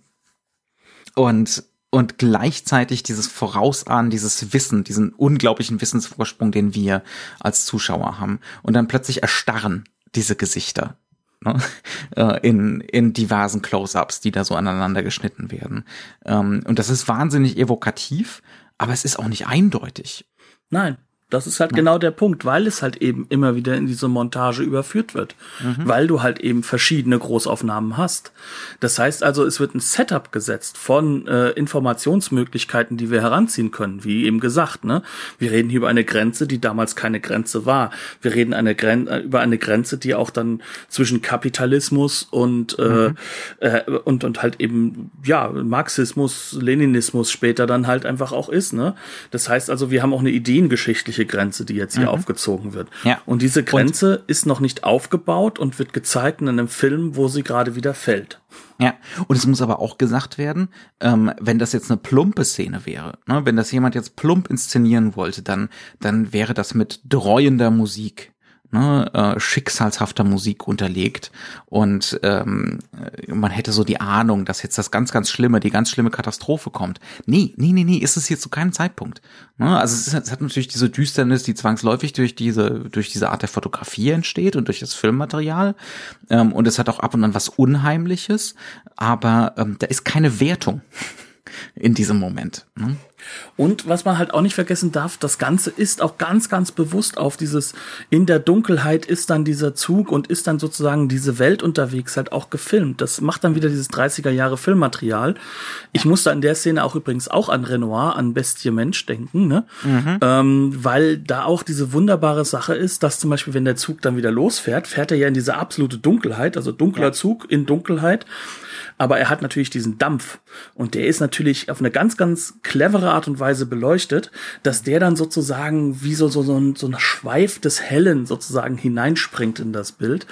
und und gleichzeitig dieses Vorausahnen, dieses Wissen, diesen unglaublichen Wissensvorsprung, den wir als Zuschauer haben. Und dann plötzlich erstarren diese Gesichter ne? Äh, in, in diversen Close-ups, die da so aneinander geschnitten werden. Ähm, und das ist wahnsinnig evokativ, aber es ist auch nicht eindeutig. Nein. Das ist halt ja. genau der Punkt, weil es halt eben immer wieder in diese Montage überführt wird, mhm. weil du halt eben verschiedene Großaufnahmen hast. Das heißt also, es wird ein Setup gesetzt von äh, Informationsmöglichkeiten, die wir heranziehen können, wie eben gesagt. Ne, wir reden hier über eine Grenze, die damals keine Grenze war. Wir reden eine Gren äh, über eine Grenze, die auch dann zwischen Kapitalismus und äh, mhm. äh, und und halt eben ja Marxismus, Leninismus später dann halt einfach auch ist. Ne, das heißt also, wir haben auch eine ideengeschichtliche wirkliche Grenze, die jetzt hier mhm. aufgezogen wird. Ja. Und diese Grenze und ist noch nicht aufgebaut und wird gezeigt in einem Film, wo sie gerade wieder fällt. Ja, und es muss aber auch gesagt werden, ähm, wenn das jetzt eine plumpe Szene wäre, ne, wenn das jemand jetzt plump inszenieren wollte, dann, dann wäre das mit dreuender Musik ne, äh, schicksalshafter Musik unterlegt und ähm, man hätte so die Ahnung, dass jetzt das ganz, ganz Schlimme, die ganz schlimme Katastrophe kommt. Nee, nee, nee, nee, ist es jetzt zu keinem Zeitpunkt. Ne? Also es, ist, es hat natürlich diese Düsternis, die zwangsläufig durch diese, durch diese Art der Fotografie entsteht und durch das Filmmaterial ähm, und es hat auch ab und an was Unheimliches, aber ähm, da ist keine Wertung in diesem Moment. Ne? Und was man halt auch nicht vergessen darf, das Ganze ist auch ganz, ganz bewusst auf dieses, in der Dunkelheit ist dann dieser Zug und ist dann sozusagen diese Welt unterwegs halt auch gefilmt. Das macht dann wieder dieses 30er Jahre Filmmaterial. Ich musste an der Szene auch übrigens auch an Renoir, an Bestie Mensch denken, ne? Mhm. Ähm, weil da auch diese wunderbare Sache ist, dass zum Beispiel, wenn der Zug dann wieder losfährt, fährt er ja in diese absolute Dunkelheit, also dunkler ja. Zug in Dunkelheit aber er hat natürlich diesen Dampf und der ist natürlich auf eine ganz, ganz clevere Art und Weise beleuchtet, dass der dann sozusagen wie so, so, so, ein, so ein Schweif des Hellen sozusagen hineinspringt in das Bild.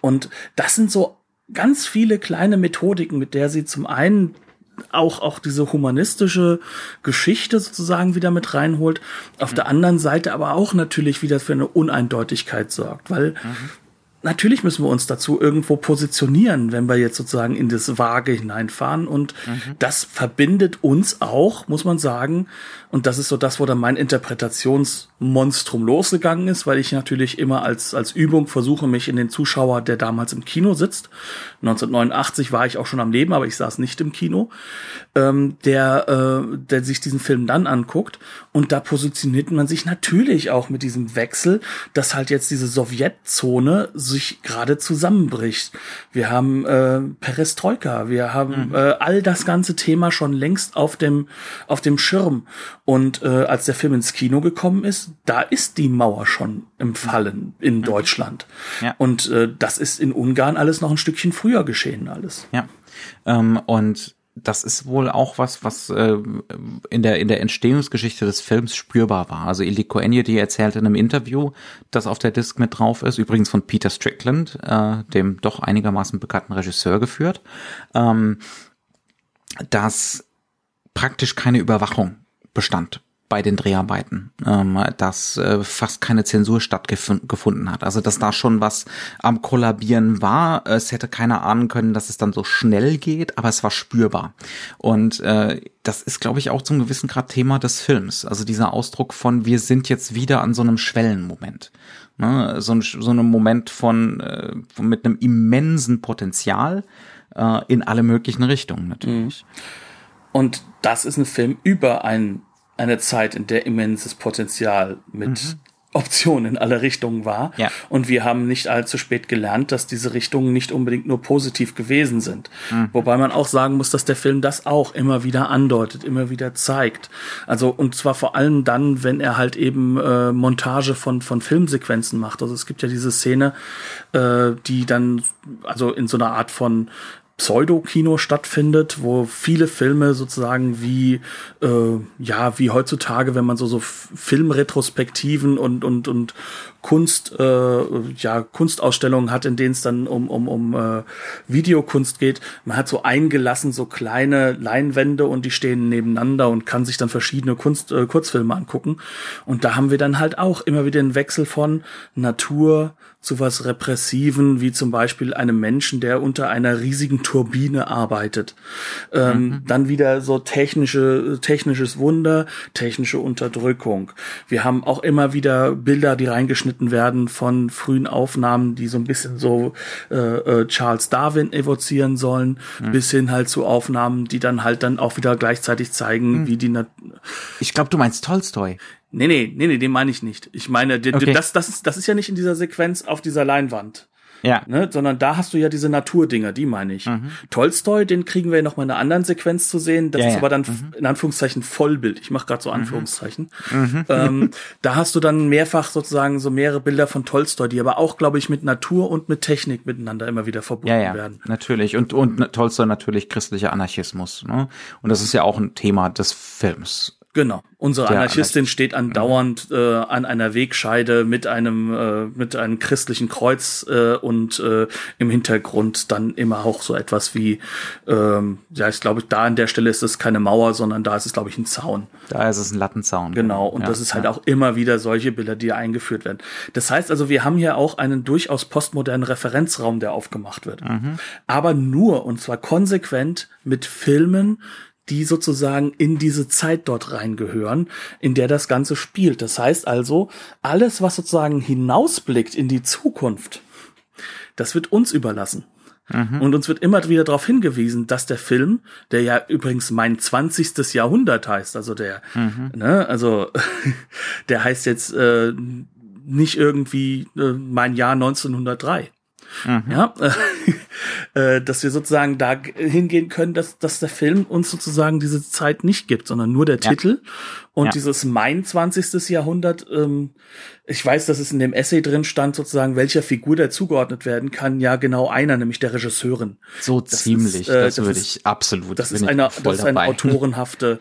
Und das sind so ganz viele kleine Methodiken, mit der sie zum einen auch, auch diese humanistische Geschichte sozusagen wieder mit reinholt, auf mhm. der anderen Seite aber auch natürlich wieder für eine Uneindeutigkeit sorgt, weil mhm natürlich müssen wir uns dazu irgendwo positionieren, wenn wir jetzt sozusagen in das Waage hineinfahren. Und mhm. das verbindet uns auch, muss man sagen. Und das ist so das, wo dann mein Interpretationsmonstrum losgegangen ist, weil ich natürlich immer als, als Übung versuche, mich in den Zuschauer, der damals im Kino sitzt. 1989 war ich auch schon am Leben, aber ich saß nicht im Kino, ähm, der, äh, der sich diesen Film dann anguckt. Und da positioniert man sich natürlich auch mit diesem Wechsel, dass halt jetzt diese Sowjetzone sich gerade zusammenbricht. Wir haben äh, Perestroika, wir haben mhm. äh, all das ganze Thema schon längst auf dem auf dem Schirm. Und äh, als der Film ins Kino gekommen ist, da ist die Mauer schon im Fallen in mhm. Deutschland. Ja. Und äh, das ist in Ungarn alles noch ein Stückchen früher geschehen alles. Ja. Ähm, und das ist wohl auch was, was äh, in der in der Entstehungsgeschichte des Films spürbar war. Also Iliko Enyedi erzählt in einem Interview, das auf der Disc mit drauf ist, übrigens von Peter Strickland, äh, dem doch einigermaßen bekannten Regisseur geführt, ähm, dass praktisch keine Überwachung bestand bei den Dreharbeiten, ähm, dass äh, fast keine Zensur stattgefunden hat. Also dass da schon was am Kollabieren war. Es hätte keiner ahnen können, dass es dann so schnell geht, aber es war spürbar. Und äh, das ist, glaube ich, auch zum gewissen Grad Thema des Films. Also dieser Ausdruck von, wir sind jetzt wieder an so einem Schwellenmoment. Ne? So, ein, so einem Moment von, äh, mit einem immensen Potenzial äh, in alle möglichen Richtungen natürlich. Mhm. Und das ist ein Film über ein eine Zeit, in der immenses Potenzial mit mhm. Optionen in alle Richtungen war. Ja. Und wir haben nicht allzu spät gelernt, dass diese Richtungen nicht unbedingt nur positiv gewesen sind. Mhm. Wobei man auch sagen muss, dass der Film das auch immer wieder andeutet, immer wieder zeigt. Also, und zwar vor allem dann, wenn er halt eben äh, Montage von, von Filmsequenzen macht. Also es gibt ja diese Szene, äh, die dann, also in so einer Art von Pseudokino stattfindet, wo viele Filme sozusagen wie äh, ja wie heutzutage, wenn man so so Filmretrospektiven und und und Kunst äh, ja Kunstausstellungen hat, in denen es dann um um um äh, Videokunst geht. Man hat so eingelassen so kleine Leinwände und die stehen nebeneinander und kann sich dann verschiedene Kunst äh, Kurzfilme angucken. Und da haben wir dann halt auch immer wieder einen Wechsel von Natur zu was Repressiven, wie zum Beispiel einem Menschen, der unter einer riesigen Turbine arbeitet. Ähm, mhm. Dann wieder so technische, technisches Wunder, technische Unterdrückung. Wir haben auch immer wieder Bilder, die reingeschnitten werden von frühen Aufnahmen, die so ein bisschen so äh, äh, Charles Darwin evozieren sollen, mhm. bis hin halt zu Aufnahmen, die dann halt dann auch wieder gleichzeitig zeigen, mhm. wie die. Na ich glaube, du meinst Tolstoi. Nee, nee, nee, nee, den meine ich nicht. Ich meine, okay. das, das, ist, das ist ja nicht in dieser Sequenz auf dieser Leinwand. Ja. Ne, sondern da hast du ja diese Naturdinger, die meine ich. Mhm. Tolstoi, den kriegen wir ja noch mal in einer anderen Sequenz zu sehen. Das ja, ist aber dann mhm. in Anführungszeichen Vollbild. Ich mache gerade so mhm. Anführungszeichen. Mhm. Ähm, da hast du dann mehrfach sozusagen so mehrere Bilder von Tolstoi, die aber auch, glaube ich, mit Natur und mit Technik miteinander immer wieder verbunden ja, ja. werden. Natürlich. Und, und Tolstoi natürlich christlicher Anarchismus. Ne? Und das ist ja auch ein Thema des Films. Genau. Unsere Anarchistin Anarch steht andauernd äh, an einer Wegscheide mit einem äh, mit einem christlichen Kreuz äh, und äh, im Hintergrund dann immer auch so etwas wie ähm, ja ich glaube da an der Stelle ist es keine Mauer sondern da ist es glaube ich ein Zaun da ist es ein Lattenzaun genau und ja, das ist halt ja. auch immer wieder solche Bilder die eingeführt werden das heißt also wir haben hier auch einen durchaus postmodernen Referenzraum der aufgemacht wird mhm. aber nur und zwar konsequent mit Filmen die sozusagen in diese Zeit dort reingehören, in der das Ganze spielt. Das heißt also, alles, was sozusagen hinausblickt in die Zukunft, das wird uns überlassen. Mhm. Und uns wird immer wieder darauf hingewiesen, dass der Film, der ja übrigens mein 20. Jahrhundert heißt, also der, mhm. ne, also der heißt jetzt äh, nicht irgendwie äh, mein Jahr 1903. Mhm. Ja, äh, dass wir sozusagen da hingehen können, dass, dass der Film uns sozusagen diese Zeit nicht gibt, sondern nur der ja. Titel und ja. dieses mein 20. Jahrhundert, ähm, ich weiß, dass es in dem Essay drin stand, sozusagen, welcher Figur der zugeordnet werden kann. Ja, genau einer, nämlich der Regisseurin. So das ziemlich, ist, äh, das, das, würde ich absolut. Das ist eine, das ist eine autorenhafte,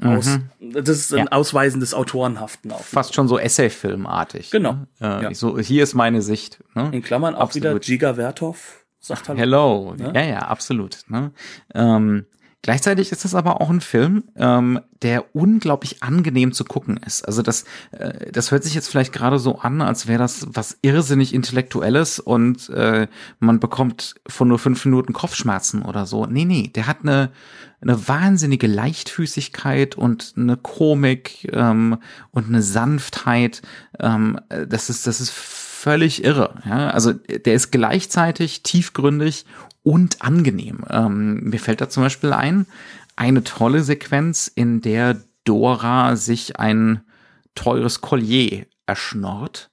aus, mhm. das ist ein ja. Ausweisen des Autorenhaften auch. Fast schon so Essay-filmartig. Genau. Ne? Äh, ja. So, hier ist meine Sicht. Ne? In Klammern auch absolut. wieder Giga Vertov. Sagt Hallo. Hello. Ne? Ja, ja, absolut. Ne? Ähm, Gleichzeitig ist es aber auch ein Film, ähm, der unglaublich angenehm zu gucken ist. Also das, äh, das hört sich jetzt vielleicht gerade so an, als wäre das was irrsinnig Intellektuelles und äh, man bekommt von nur fünf Minuten Kopfschmerzen oder so. Nee, nee, der hat eine, eine wahnsinnige Leichtfüßigkeit und eine Komik ähm, und eine Sanftheit. Ähm, das ist, das ist völlig irre. Ja? Also der ist gleichzeitig tiefgründig und angenehm. Ähm, mir fällt da zum Beispiel ein, eine tolle Sequenz, in der Dora sich ein teures Collier erschnorrt.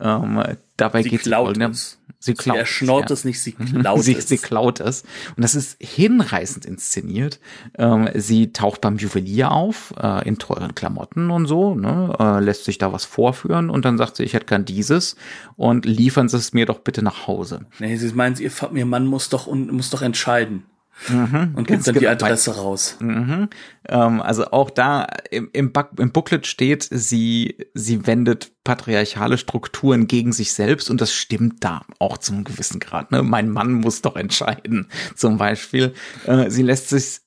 Ähm, dabei geht es folgendes. Sie, klaut sie erschnort es, ja. nicht, sie klaut sie, es. Sie klaut es. Und das ist hinreißend inszeniert. Ähm, sie taucht beim Juwelier auf, äh, in teuren Klamotten und so, ne, äh, lässt sich da was vorführen und dann sagt sie, ich hätte gern dieses und liefern Sie es mir doch bitte nach Hause. Nee, sie meint, ihr, ihr Mann muss doch, muss doch entscheiden. Mhm, und gibt dann die. Adresse raus. Mhm. Ähm, also auch da im, im, im, Booklet steht, sie, sie wendet patriarchale Strukturen gegen sich selbst und das stimmt da auch zum gewissen Grad. Ne? Mein Mann muss doch entscheiden, zum Beispiel. Äh, sie lässt sich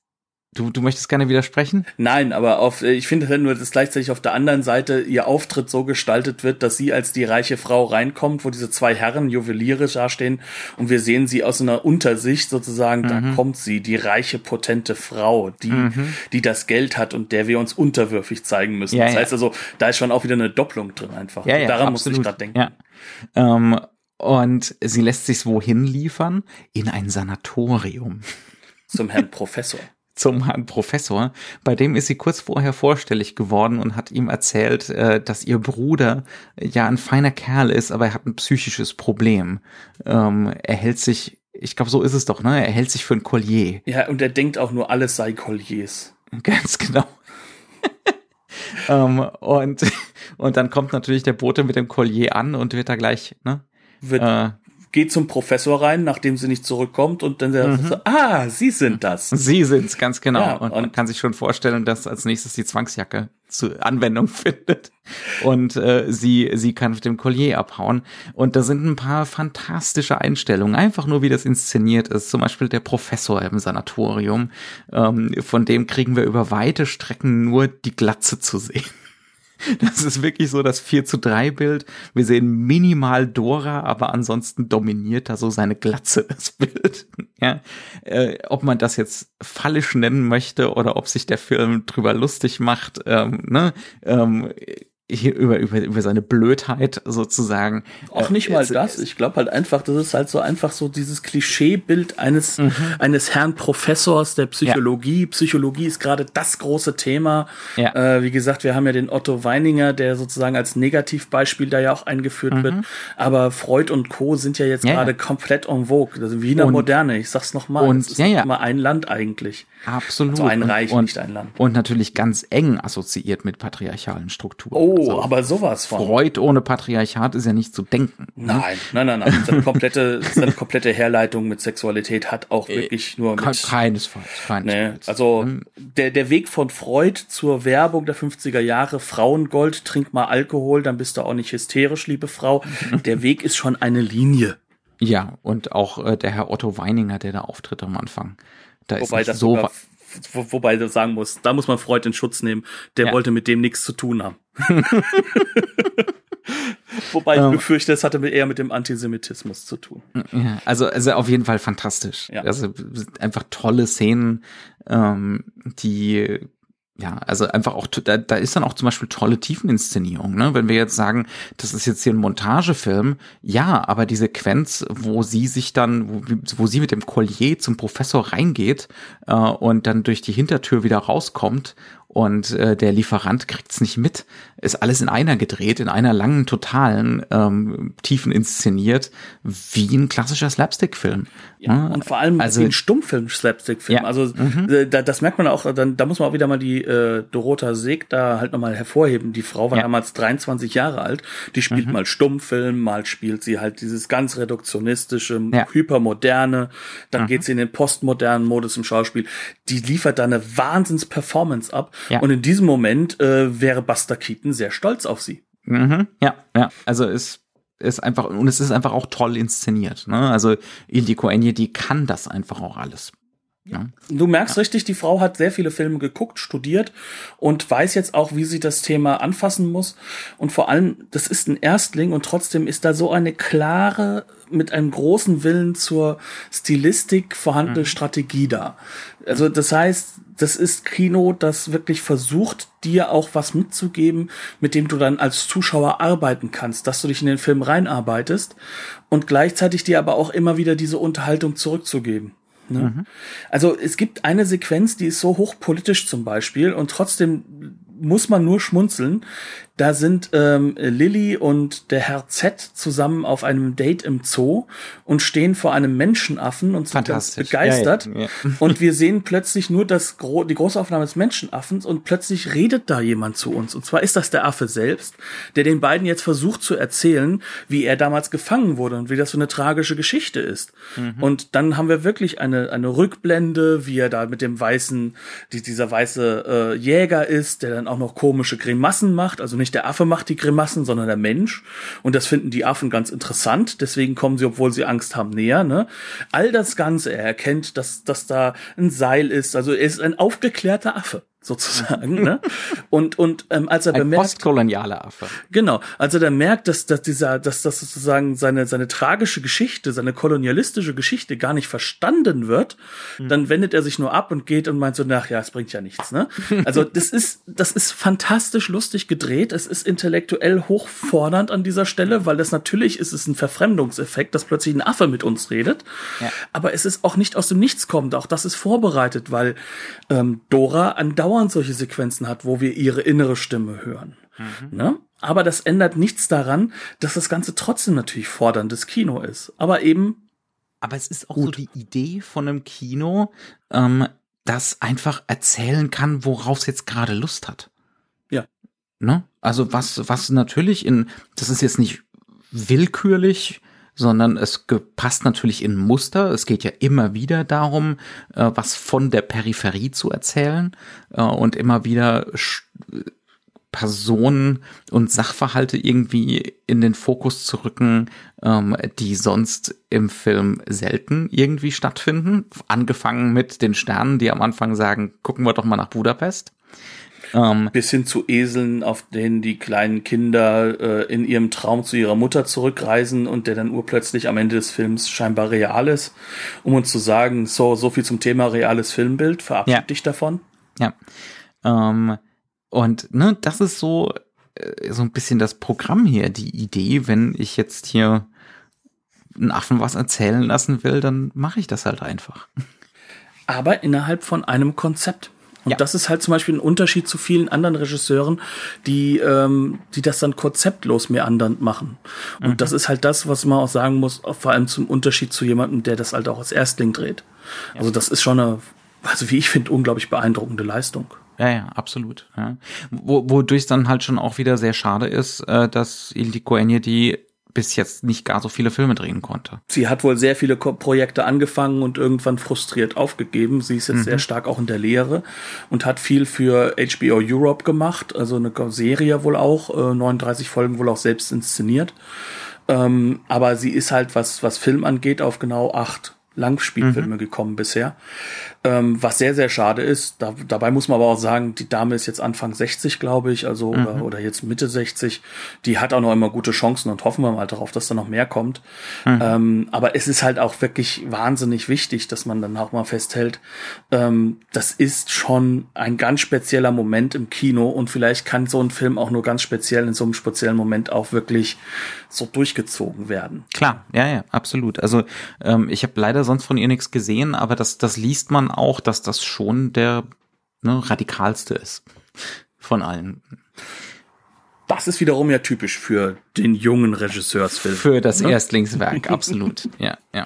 Du, du möchtest gerne widersprechen? Nein, aber auf, ich finde halt nur, dass gleichzeitig auf der anderen Seite ihr Auftritt so gestaltet wird, dass sie als die reiche Frau reinkommt, wo diese zwei Herren Juweliere dastehen und wir sehen sie aus einer Untersicht sozusagen, mhm. da kommt sie, die reiche, potente Frau, die, mhm. die das Geld hat und der wir uns unterwürfig zeigen müssen. Ja, das heißt also, da ist schon auch wieder eine Doppelung drin einfach. Ja, ja, Daran muss ich gerade denken. Ja. Ähm, und sie lässt sich wohin liefern? In ein Sanatorium. Zum Herrn Professor zum Herrn Professor. Bei dem ist sie kurz vorher vorstellig geworden und hat ihm erzählt, äh, dass ihr Bruder ja ein feiner Kerl ist, aber er hat ein psychisches Problem. Ähm, er hält sich, ich glaube, so ist es doch, ne? Er hält sich für ein Collier. Ja, und er denkt auch nur, alles sei Colliers. Ganz genau. ähm, und, und dann kommt natürlich der Bote mit dem Collier an und wird da gleich, ne? Wird, äh, geht zum Professor rein, nachdem sie nicht zurückkommt und dann mhm. so, ah, Sie sind das. Sie sind's, ganz genau. Ja, und, und man kann sich schon vorstellen, dass als nächstes die Zwangsjacke zur Anwendung findet und äh, sie sie kann mit dem Collier abhauen und da sind ein paar fantastische Einstellungen einfach nur wie das inszeniert ist zum Beispiel der Professor im Sanatorium ähm, von dem kriegen wir über weite Strecken nur die Glatze zu sehen das ist wirklich so das 4 zu 3 Bild. Wir sehen minimal Dora, aber ansonsten dominiert da so seine Glatze das Bild. Ja, äh, ob man das jetzt fallisch nennen möchte oder ob sich der Film drüber lustig macht, ähm, ne? Ähm, hier über, über, über seine Blödheit sozusagen. Auch nicht mal äh, das. Ich glaube halt einfach, das ist halt so einfach so dieses Klischeebild eines, mhm. eines Herrn Professors der Psychologie. Ja. Psychologie ist gerade das große Thema. Ja. Äh, wie gesagt, wir haben ja den Otto Weininger, der sozusagen als Negativbeispiel da ja auch eingeführt mhm. wird. Aber Freud und Co. sind ja jetzt ja, gerade komplett en vogue. Also Wiener und, Moderne, ich sag's nochmal. Und es ist ja, ja. immer ein Land eigentlich. Absolut. Also ein Reich, und, nicht ein Land. Und natürlich ganz eng assoziiert mit patriarchalen Strukturen. Oh, also aber sowas von. Freud ohne Patriarchat ist ja nicht zu denken. Ne? Nein, nein, nein, nein. Seine komplette, seine komplette Herleitung mit Sexualität hat auch äh, wirklich nur mit. Keinesfalls, keinesfalls. Nee, also hm. der, der Weg von Freud zur Werbung der 50er Jahre, Frauengold, trink mal Alkohol, dann bist du auch nicht hysterisch, liebe Frau. Der Weg ist schon eine Linie. Ja, und auch äh, der Herr Otto Weininger, der da auftritt am Anfang. Da Wobei das so sogar, wo, wobei du sagen muss, da muss man Freud in Schutz nehmen. Der ja. wollte mit dem nichts zu tun haben. Wobei ich befürchte, es hatte eher mit dem Antisemitismus zu tun. Ja, also, also auf jeden Fall fantastisch. Ja. Also einfach tolle Szenen, ähm, die Ja, also einfach auch, da, da ist dann auch zum Beispiel tolle Tiefeninszenierung, ne? Wenn wir jetzt sagen, das ist jetzt hier ein Montagefilm, ja, aber die Sequenz, wo sie sich dann, wo, wo sie mit dem Collier zum Professor reingeht äh, und dann durch die Hintertür wieder rauskommt und äh, der Lieferant kriegt's nicht mit. Ist alles in einer gedreht, in einer langen, totalen, ähm, tiefen inszeniert, wie ein klassischer Slapstick-Film. Ja, und vor allem also, wie ein Stummfilm-Slapstick-Film. Ja. Also mhm. äh, da, das merkt man auch, dann, da muss man auch wieder mal die äh, Dorota Seeg da halt nochmal hervorheben. Die Frau war ja. damals 23 Jahre alt, die spielt mhm. mal Stummfilm, mal spielt sie halt dieses ganz reduktionistische, ja. hypermoderne, dann mhm. geht sie in den postmodernen Modus im Schauspiel. Die liefert da eine Wahnsinns-Performance ab ja. Und in diesem Moment äh, wäre Buster Keaton sehr stolz auf sie. Mhm. Ja, ja. Also es ist einfach, und es ist einfach auch toll inszeniert. Ne? Also Ildiko Enje, die kann das einfach auch alles. Ja. Du merkst ja. richtig, die Frau hat sehr viele Filme geguckt, studiert und weiß jetzt auch, wie sie das Thema anfassen muss. Und vor allem, das ist ein Erstling und trotzdem ist da so eine klare, mit einem großen Willen zur Stilistik vorhandene mhm. Strategie da. Also das heißt, das ist Kino, das wirklich versucht, dir auch was mitzugeben, mit dem du dann als Zuschauer arbeiten kannst, dass du dich in den Film reinarbeitest und gleichzeitig dir aber auch immer wieder diese Unterhaltung zurückzugeben. Ne? Mhm. Also es gibt eine Sequenz, die ist so hochpolitisch zum Beispiel und trotzdem muss man nur schmunzeln. Da sind ähm, Lilly und der Herr Z zusammen auf einem Date im Zoo und stehen vor einem Menschenaffen und sind ganz begeistert. Ja, ja, ja. Und wir sehen plötzlich nur das Gro die Großaufnahme des Menschenaffens und plötzlich redet da jemand zu uns. Und zwar ist das der Affe selbst, der den beiden jetzt versucht zu erzählen, wie er damals gefangen wurde und wie das so eine tragische Geschichte ist. Mhm. Und dann haben wir wirklich eine, eine Rückblende, wie er da mit dem weißen, die, dieser weiße äh, Jäger ist, der dann auch noch komische Grimassen macht. Also nicht der Affe macht die Grimassen, sondern der Mensch. Und das finden die Affen ganz interessant. Deswegen kommen sie, obwohl sie Angst haben, näher. Ne? All das Ganze, er erkennt, dass, dass da ein Seil ist. Also er ist ein aufgeklärter Affe sozusagen. ne? Und und ähm, als er Ein bemerkt, postkolonialer Affe. Genau, als er dann merkt, dass dass dieser, dass das sozusagen seine seine tragische Geschichte, seine kolonialistische Geschichte gar nicht verstanden wird, mhm. dann wendet er sich nur ab und geht und meint so, nach ja, es bringt ja nichts. Ne? Also das ist das ist fantastisch lustig gedreht. Es ist intellektuell hochfordernd an dieser Stelle, weil das natürlich ist es ein Verfremdungseffekt, dass plötzlich ein Affe mit uns redet. Ja. Aber es ist auch nicht aus dem Nichts kommend. Auch das ist vorbereitet, weil ähm, Dora andauernd dauernd solche Sequenzen hat, wo wir ihre innere Stimme hören. Mhm. Ne? Aber das ändert nichts daran, dass das Ganze trotzdem natürlich forderndes Kino ist. Aber eben. Aber es ist auch gut. so die Idee von einem Kino, ähm, das einfach erzählen kann, worauf es jetzt gerade Lust hat. Ja. Ne? Also was, was natürlich in, das ist jetzt nicht willkürlich sondern es passt natürlich in Muster. Es geht ja immer wieder darum, äh, was von der Peripherie zu erzählen äh, und immer wieder Personen und Sachverhalte irgendwie in den Fokus zu rücken, ähm, die sonst im Film selten irgendwie stattfinden. Angefangen mit den Sternen, die am Anfang sagen, gucken wir doch mal nach Budapest. Ähm, Bis hin zu Eseln, auf denen die kleinen Kinder äh, in ihrem Traum zu ihrer Mutter zurückreisen und der dann urplötzlich am Ende des Films scheinbar real ist, um uns zu sagen, so, so viel zum Thema reales Filmbild, verabschied ja. dich davon. Ja. Ähm, und ne, das ist so, äh, so ein bisschen das Programm hier, die Idee, wenn ich jetzt hier einen Affen was erzählen lassen will, dann mache ich das halt einfach. Aber innerhalb von einem Konzept. Und ja. das ist halt zum Beispiel ein Unterschied zu vielen anderen Regisseuren, die, ähm, die das dann konzeptlos meandernd machen. Und mhm. das ist halt das, was man auch sagen muss, vor allem zum Unterschied zu jemandem, der das halt auch als Erstling dreht. Ja. Also das ist schon eine, also wie ich finde, unglaublich beeindruckende Leistung. Ja, ja, absolut. Ja. Wo, wodurch dann halt schon auch wieder sehr schade ist, äh, dass Ildiko Enje die bis jetzt nicht gar so viele Filme drehen konnte. Sie hat wohl sehr viele Projekte angefangen und irgendwann frustriert aufgegeben. Sie ist jetzt mhm. sehr stark auch in der Lehre und hat viel für HBO Europe gemacht, also eine Serie wohl auch, äh, 39 Folgen wohl auch selbst inszeniert. Ähm, aber sie ist halt, was, was Film angeht, auf genau acht Langspielfilme mhm. gekommen bisher. Ähm, was sehr, sehr schade ist. Da, dabei muss man aber auch sagen, die Dame ist jetzt Anfang 60, glaube ich, also mhm. oder, oder jetzt Mitte 60. Die hat auch noch immer gute Chancen und hoffen wir mal darauf, dass da noch mehr kommt. Mhm. Ähm, aber es ist halt auch wirklich wahnsinnig wichtig, dass man dann auch mal festhält, ähm, das ist schon ein ganz spezieller Moment im Kino und vielleicht kann so ein Film auch nur ganz speziell in so einem speziellen Moment auch wirklich so durchgezogen werden. Klar, ja, ja, absolut. Also ähm, ich habe leider sonst von ihr nichts gesehen, aber das, das liest man auch, dass das schon der ne, radikalste ist von allen. Das ist wiederum ja typisch für den jungen Regisseursfilm. Für das ne? Erstlingswerk, absolut. Ja, ja.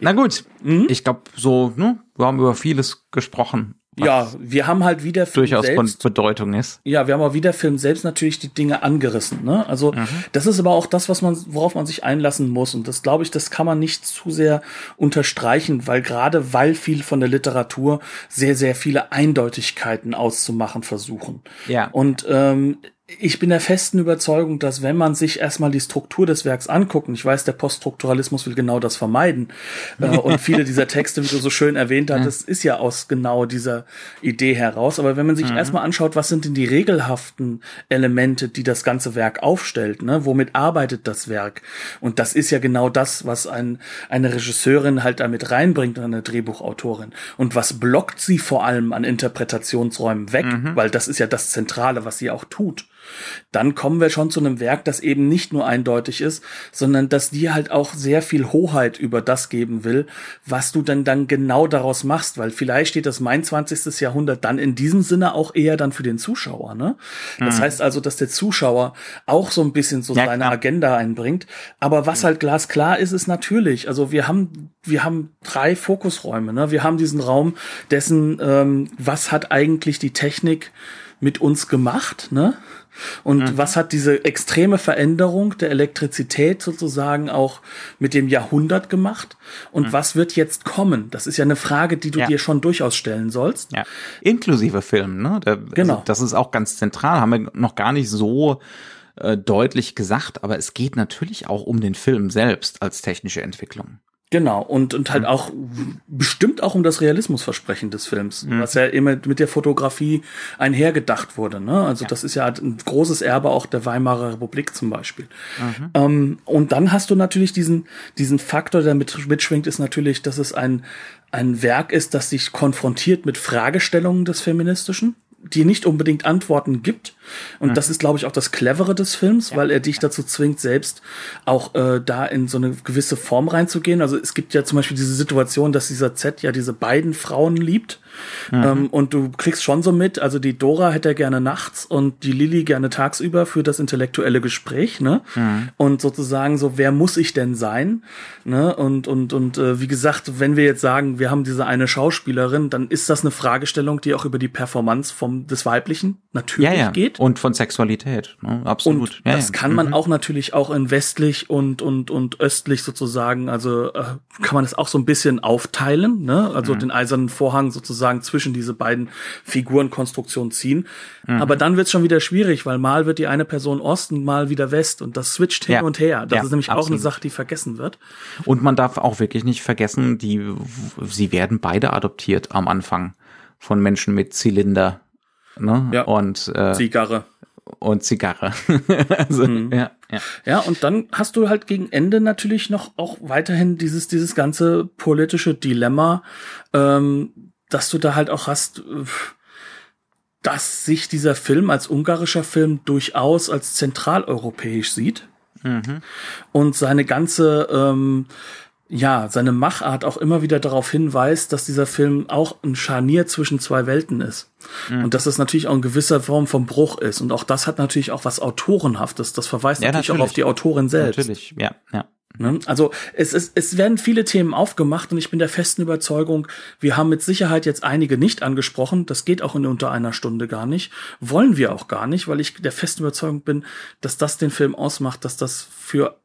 Na gut, mhm. ich glaube, so, ne, wir haben über vieles gesprochen. Ja, wir haben halt wieder Film durchaus selbst, von Bedeutung ist. Ja, wir haben auch wieder Film selbst natürlich die Dinge angerissen. Ne? Also mhm. das ist aber auch das, was man, worauf man sich einlassen muss. Und das glaube ich, das kann man nicht zu sehr unterstreichen, weil gerade weil viel von der Literatur sehr, sehr viele Eindeutigkeiten auszumachen versuchen. Ja. Und ähm, ich bin der festen Überzeugung, dass wenn man sich erstmal die Struktur des Werks anguckt, und ich weiß, der Poststrukturalismus will genau das vermeiden, äh, und viele dieser Texte, wie du so schön erwähnt hattest, ist ja aus genau dieser Idee heraus. Aber wenn man sich mhm. erstmal anschaut, was sind denn die regelhaften Elemente, die das ganze Werk aufstellt, ne? womit arbeitet das Werk? Und das ist ja genau das, was ein, eine Regisseurin halt damit reinbringt, eine Drehbuchautorin. Und was blockt sie vor allem an Interpretationsräumen weg? Mhm. Weil das ist ja das Zentrale, was sie auch tut dann kommen wir schon zu einem Werk, das eben nicht nur eindeutig ist, sondern dass dir halt auch sehr viel Hoheit über das geben will, was du denn dann genau daraus machst, weil vielleicht steht das mein 20. Jahrhundert dann in diesem Sinne auch eher dann für den Zuschauer, ne? Das mhm. heißt also, dass der Zuschauer auch so ein bisschen so ja, seine klar. Agenda einbringt, aber was halt glasklar ist, ist natürlich, also wir haben wir haben drei Fokusräume, ne? Wir haben diesen Raum dessen ähm, was hat eigentlich die Technik mit uns gemacht, ne? Und mhm. was hat diese extreme Veränderung der Elektrizität sozusagen auch mit dem Jahrhundert gemacht? Und mhm. was wird jetzt kommen? Das ist ja eine Frage, die du ja. dir schon durchaus stellen sollst. Ja. Inklusive Film, ne? Der, genau. Also das ist auch ganz zentral, haben wir noch gar nicht so äh, deutlich gesagt, aber es geht natürlich auch um den Film selbst als technische Entwicklung. Genau, und, und halt auch bestimmt auch um das Realismusversprechen des Films, mhm. was ja immer mit der Fotografie einhergedacht wurde. Ne? Also ja. das ist ja ein großes Erbe auch der Weimarer Republik zum Beispiel. Mhm. Ähm, und dann hast du natürlich diesen, diesen Faktor, der mit, mitschwingt, ist natürlich, dass es ein, ein Werk ist, das sich konfrontiert mit Fragestellungen des Feministischen die nicht unbedingt Antworten gibt. Und mhm. das ist, glaube ich, auch das Clevere des Films, ja. weil er dich dazu zwingt, selbst auch äh, da in so eine gewisse Form reinzugehen. Also es gibt ja zum Beispiel diese Situation, dass dieser Z ja diese beiden Frauen liebt. Mhm. Ähm, und du kriegst schon so mit, also die Dora hätte er gerne nachts und die Lilly gerne tagsüber für das intellektuelle Gespräch, ne? Mhm. Und sozusagen so, wer muss ich denn sein? Ne? Und, und, und äh, wie gesagt, wenn wir jetzt sagen, wir haben diese eine Schauspielerin, dann ist das eine Fragestellung, die auch über die Performance vom des Weiblichen natürlich ja, ja. geht. Und von Sexualität, ne? absolut. Und ja, das kann man mhm. auch natürlich auch in westlich und, und, und östlich sozusagen, also äh, kann man es auch so ein bisschen aufteilen, ne? Also mhm. den eisernen Vorhang sozusagen zwischen diese beiden Figurenkonstruktionen ziehen. Mhm. Aber dann wird es schon wieder schwierig, weil mal wird die eine Person Ost und mal wieder West und das switcht hin und her. Das ist nämlich absolut. auch eine Sache, die vergessen wird. Und man darf auch wirklich nicht vergessen, die, sie werden beide adoptiert am Anfang von Menschen mit Zylinder Ne? Ja. Und äh, Zigarre. Und Zigarre. also, mhm. ja, ja. ja, und dann hast du halt gegen Ende natürlich noch auch weiterhin dieses, dieses ganze politische Dilemma, ähm, dass du da halt auch hast, dass sich dieser Film als ungarischer Film durchaus als zentraleuropäisch sieht. Mhm. Und seine ganze ähm, ja, seine Machart auch immer wieder darauf hinweist, dass dieser Film auch ein Scharnier zwischen zwei Welten ist. Mhm. Und dass das natürlich auch eine gewisse Form von Bruch ist. Und auch das hat natürlich auch was Autorenhaftes. Das verweist ja, natürlich, natürlich, auch auf die Autorin selbst. Natürlich, ja, ja. Ne? Also es, es, es werden viele Themen aufgemacht und ich bin der festen Überzeugung, wir haben mit Sicherheit jetzt einige nicht angesprochen. Das geht auch in unter einer Stunde gar nicht. Wollen wir auch gar nicht, weil ich der festen Überzeugung bin, dass das den Film ausmacht, dass das für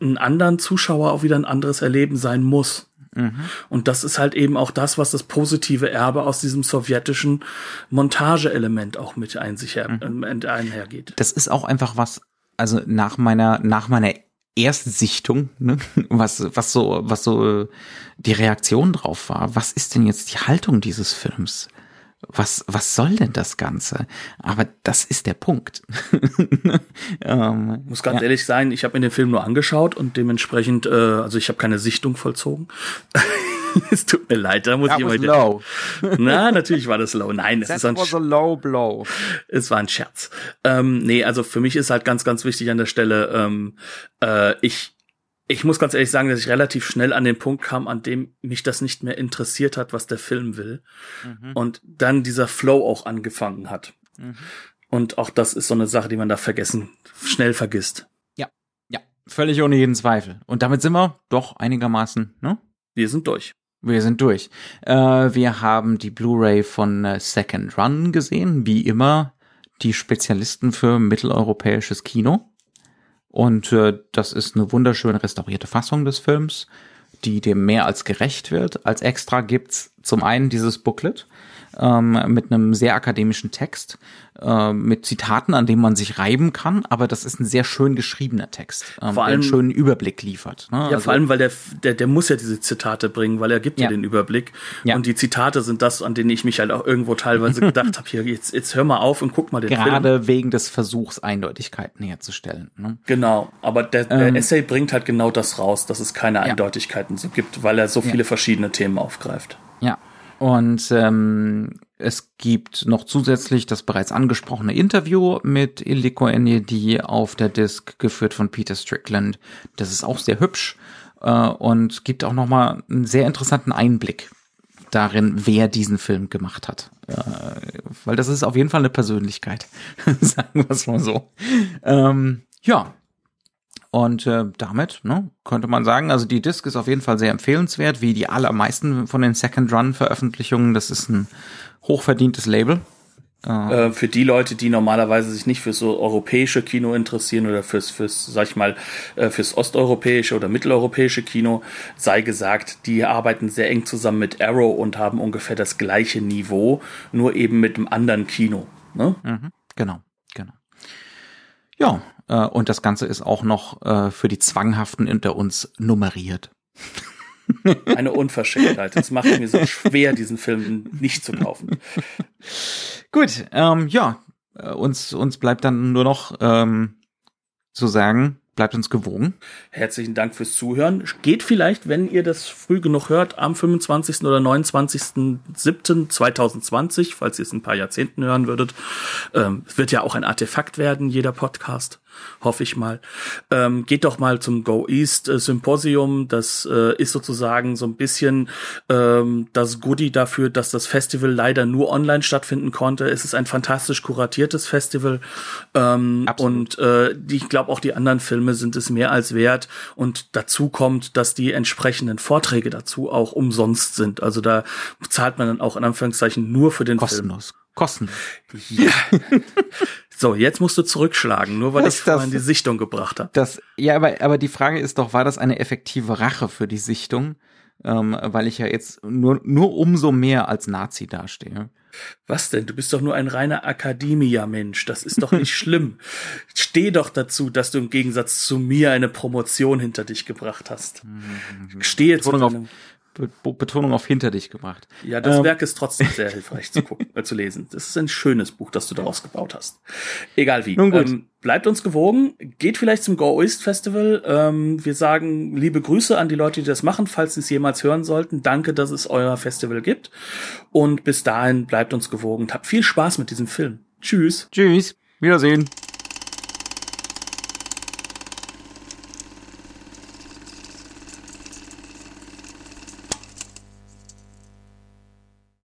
einen anderen Zuschauer auch wieder ein anderes Erleben sein muss. Mhm. Und das ist halt eben auch das, was das positive Erbe aus diesem sowjetischen Montageelement auch mit ein sich her, mhm. einhergeht. Das ist auch einfach was, also nach meiner, nach meiner Erstsichtung, ne? was, was so, was so die Reaktion drauf war. Was ist denn jetzt die Haltung dieses Films? Was, was soll denn das Ganze? Aber das ist der Punkt. ähm, Muss ganz ja. ehrlich sein, ich habe mir den Film nur angeschaut und dementsprechend, äh, also ich habe keine Sichtung vollzogen. es tut mir leid, da muss That ich immer low. Na, natürlich war das low. Nein, es ist ein was a low blow. Es war ein Scherz. Ähm, nee, also für mich ist halt ganz, ganz wichtig an der Stelle, ähm, äh, ich ich muss ganz ehrlich sagen, dass ich relativ schnell an den Punkt kam, an dem mich das nicht mehr interessiert hat, was der Film will. Mhm. Und dann dieser Flow auch angefangen hat. Mhm. Und auch das ist so eine Sache, die man da vergessen, schnell vergisst. Ja, ja, völlig ohne jeden Zweifel. Und damit sind wir doch einigermaßen, ne? Wir sind durch. Wir sind durch. Äh, wir haben die Blu-ray von äh, Second Run gesehen, wie immer die Spezialisten für mitteleuropäisches Kino. Und äh, das ist eine wunderschön restaurierte Fassung des Films, die dem mehr als gerecht wird. Als extra gibt's zum einen dieses Booklet ähm, mit einem sehr akademischen Text, äh, mit Zitaten, an denen man sich reiben kann, aber das ist ein sehr schön geschriebener Text, ähm, vor allem, der einen schönen Überblick liefert. Ne? Ja, also, vor allem, weil der, der, der muss ja diese Zitate bringen, weil er gibt ja, ja den Überblick. Ja. Und die Zitate sind das, an denen ich mich halt auch irgendwo teilweise gedacht habe, hier, jetzt, jetzt hör mal auf und guck mal den Gerade Film. Gerade wegen des Versuchs, Eindeutigkeiten herzustellen. Ne? Genau, aber der, der ähm, Essay bringt halt genau das raus, dass es keine Eindeutigkeiten so gibt, weil er so viele verschiedene Themen aufgreift. Ja, und ähm, es gibt noch zusätzlich das bereits angesprochene Interview mit Illiko Enyedi auf der Disc, geführt von Peter Strickland. Das ist auch sehr hübsch äh, und gibt auch noch mal einen sehr interessanten Einblick darin, wer diesen Film gemacht hat. Äh, weil das ist auf jeden Fall eine Persönlichkeit, sagen wir es mal so. Ähm, ja, und äh, damit ne, könnte man sagen, also die Disc ist auf jeden Fall sehr empfehlenswert, wie die allermeisten von den Second Run Veröffentlichungen. Das ist ein hochverdientes Label. Äh, für die Leute, die normalerweise sich nicht für so europäische Kino interessieren oder fürs, fürs, sag ich mal, äh, fürs osteuropäische oder mitteleuropäische Kino, sei gesagt, die arbeiten sehr eng zusammen mit Arrow und haben ungefähr das gleiche Niveau, nur eben mit einem anderen Kino. Ne? Mhm, genau, genau. Ja, äh, und das Ganze ist auch noch äh, für die Zwanghaften unter uns nummeriert. Eine Unverschämtheit. Es macht mir so schwer, diesen Film nicht zu kaufen. Gut, ähm, ja, äh, uns, uns bleibt dann nur noch ähm, zu sagen, bleibt uns gewogen. Herzlichen Dank fürs Zuhören. Geht vielleicht, wenn ihr das früh genug hört, am 25. oder 29.07.2020, falls ihr es in ein paar Jahrzehnten hören würdet. Ähm, wird ja auch ein Artefakt werden, jeder Podcast hoffe ich mal. Ähm, geht doch mal zum Go East äh, Symposium. Das äh, ist sozusagen so ein bisschen ähm, das Goodie dafür, dass das Festival leider nur online stattfinden konnte. Es ist ein fantastisch kuratiertes Festival ähm, und äh, ich glaube auch die anderen Filme sind es mehr als wert. Und dazu kommt, dass die entsprechenden Vorträge dazu auch umsonst sind. Also da zahlt man dann auch in Anführungszeichen nur für den Kostenlos. Film. Kostenlos. Ja. So, jetzt musst du zurückschlagen, nur weil Was ich vorhin die Sichtung gebracht habe. Das, ja, aber, aber die Frage ist doch, war das eine effektive Rache für die Sichtung? Ähm, weil ich ja jetzt nur, nur umso mehr als Nazi dastehe. Was denn? Du bist doch nur ein reiner Akademia-Mensch. Das ist doch nicht schlimm. Steh doch dazu, dass du im Gegensatz zu mir eine Promotion hinter dich gebracht hast. Mhm. Stehe zu deinem, Betonung auf hinter dich gemacht. Ja, das ähm. Werk ist trotzdem sehr hilfreich zu gucken, äh, zu lesen. Das ist ein schönes Buch, das du daraus gebaut hast. Egal wie. Nun gut. Ähm, bleibt uns gewogen. Geht vielleicht zum Go East Festival. Ähm, wir sagen liebe Grüße an die Leute, die das machen, falls sie es jemals hören sollten. Danke, dass es euer Festival gibt. Und bis dahin bleibt uns gewogen. Habt viel Spaß mit diesem Film. Tschüss. Tschüss. Wiedersehen.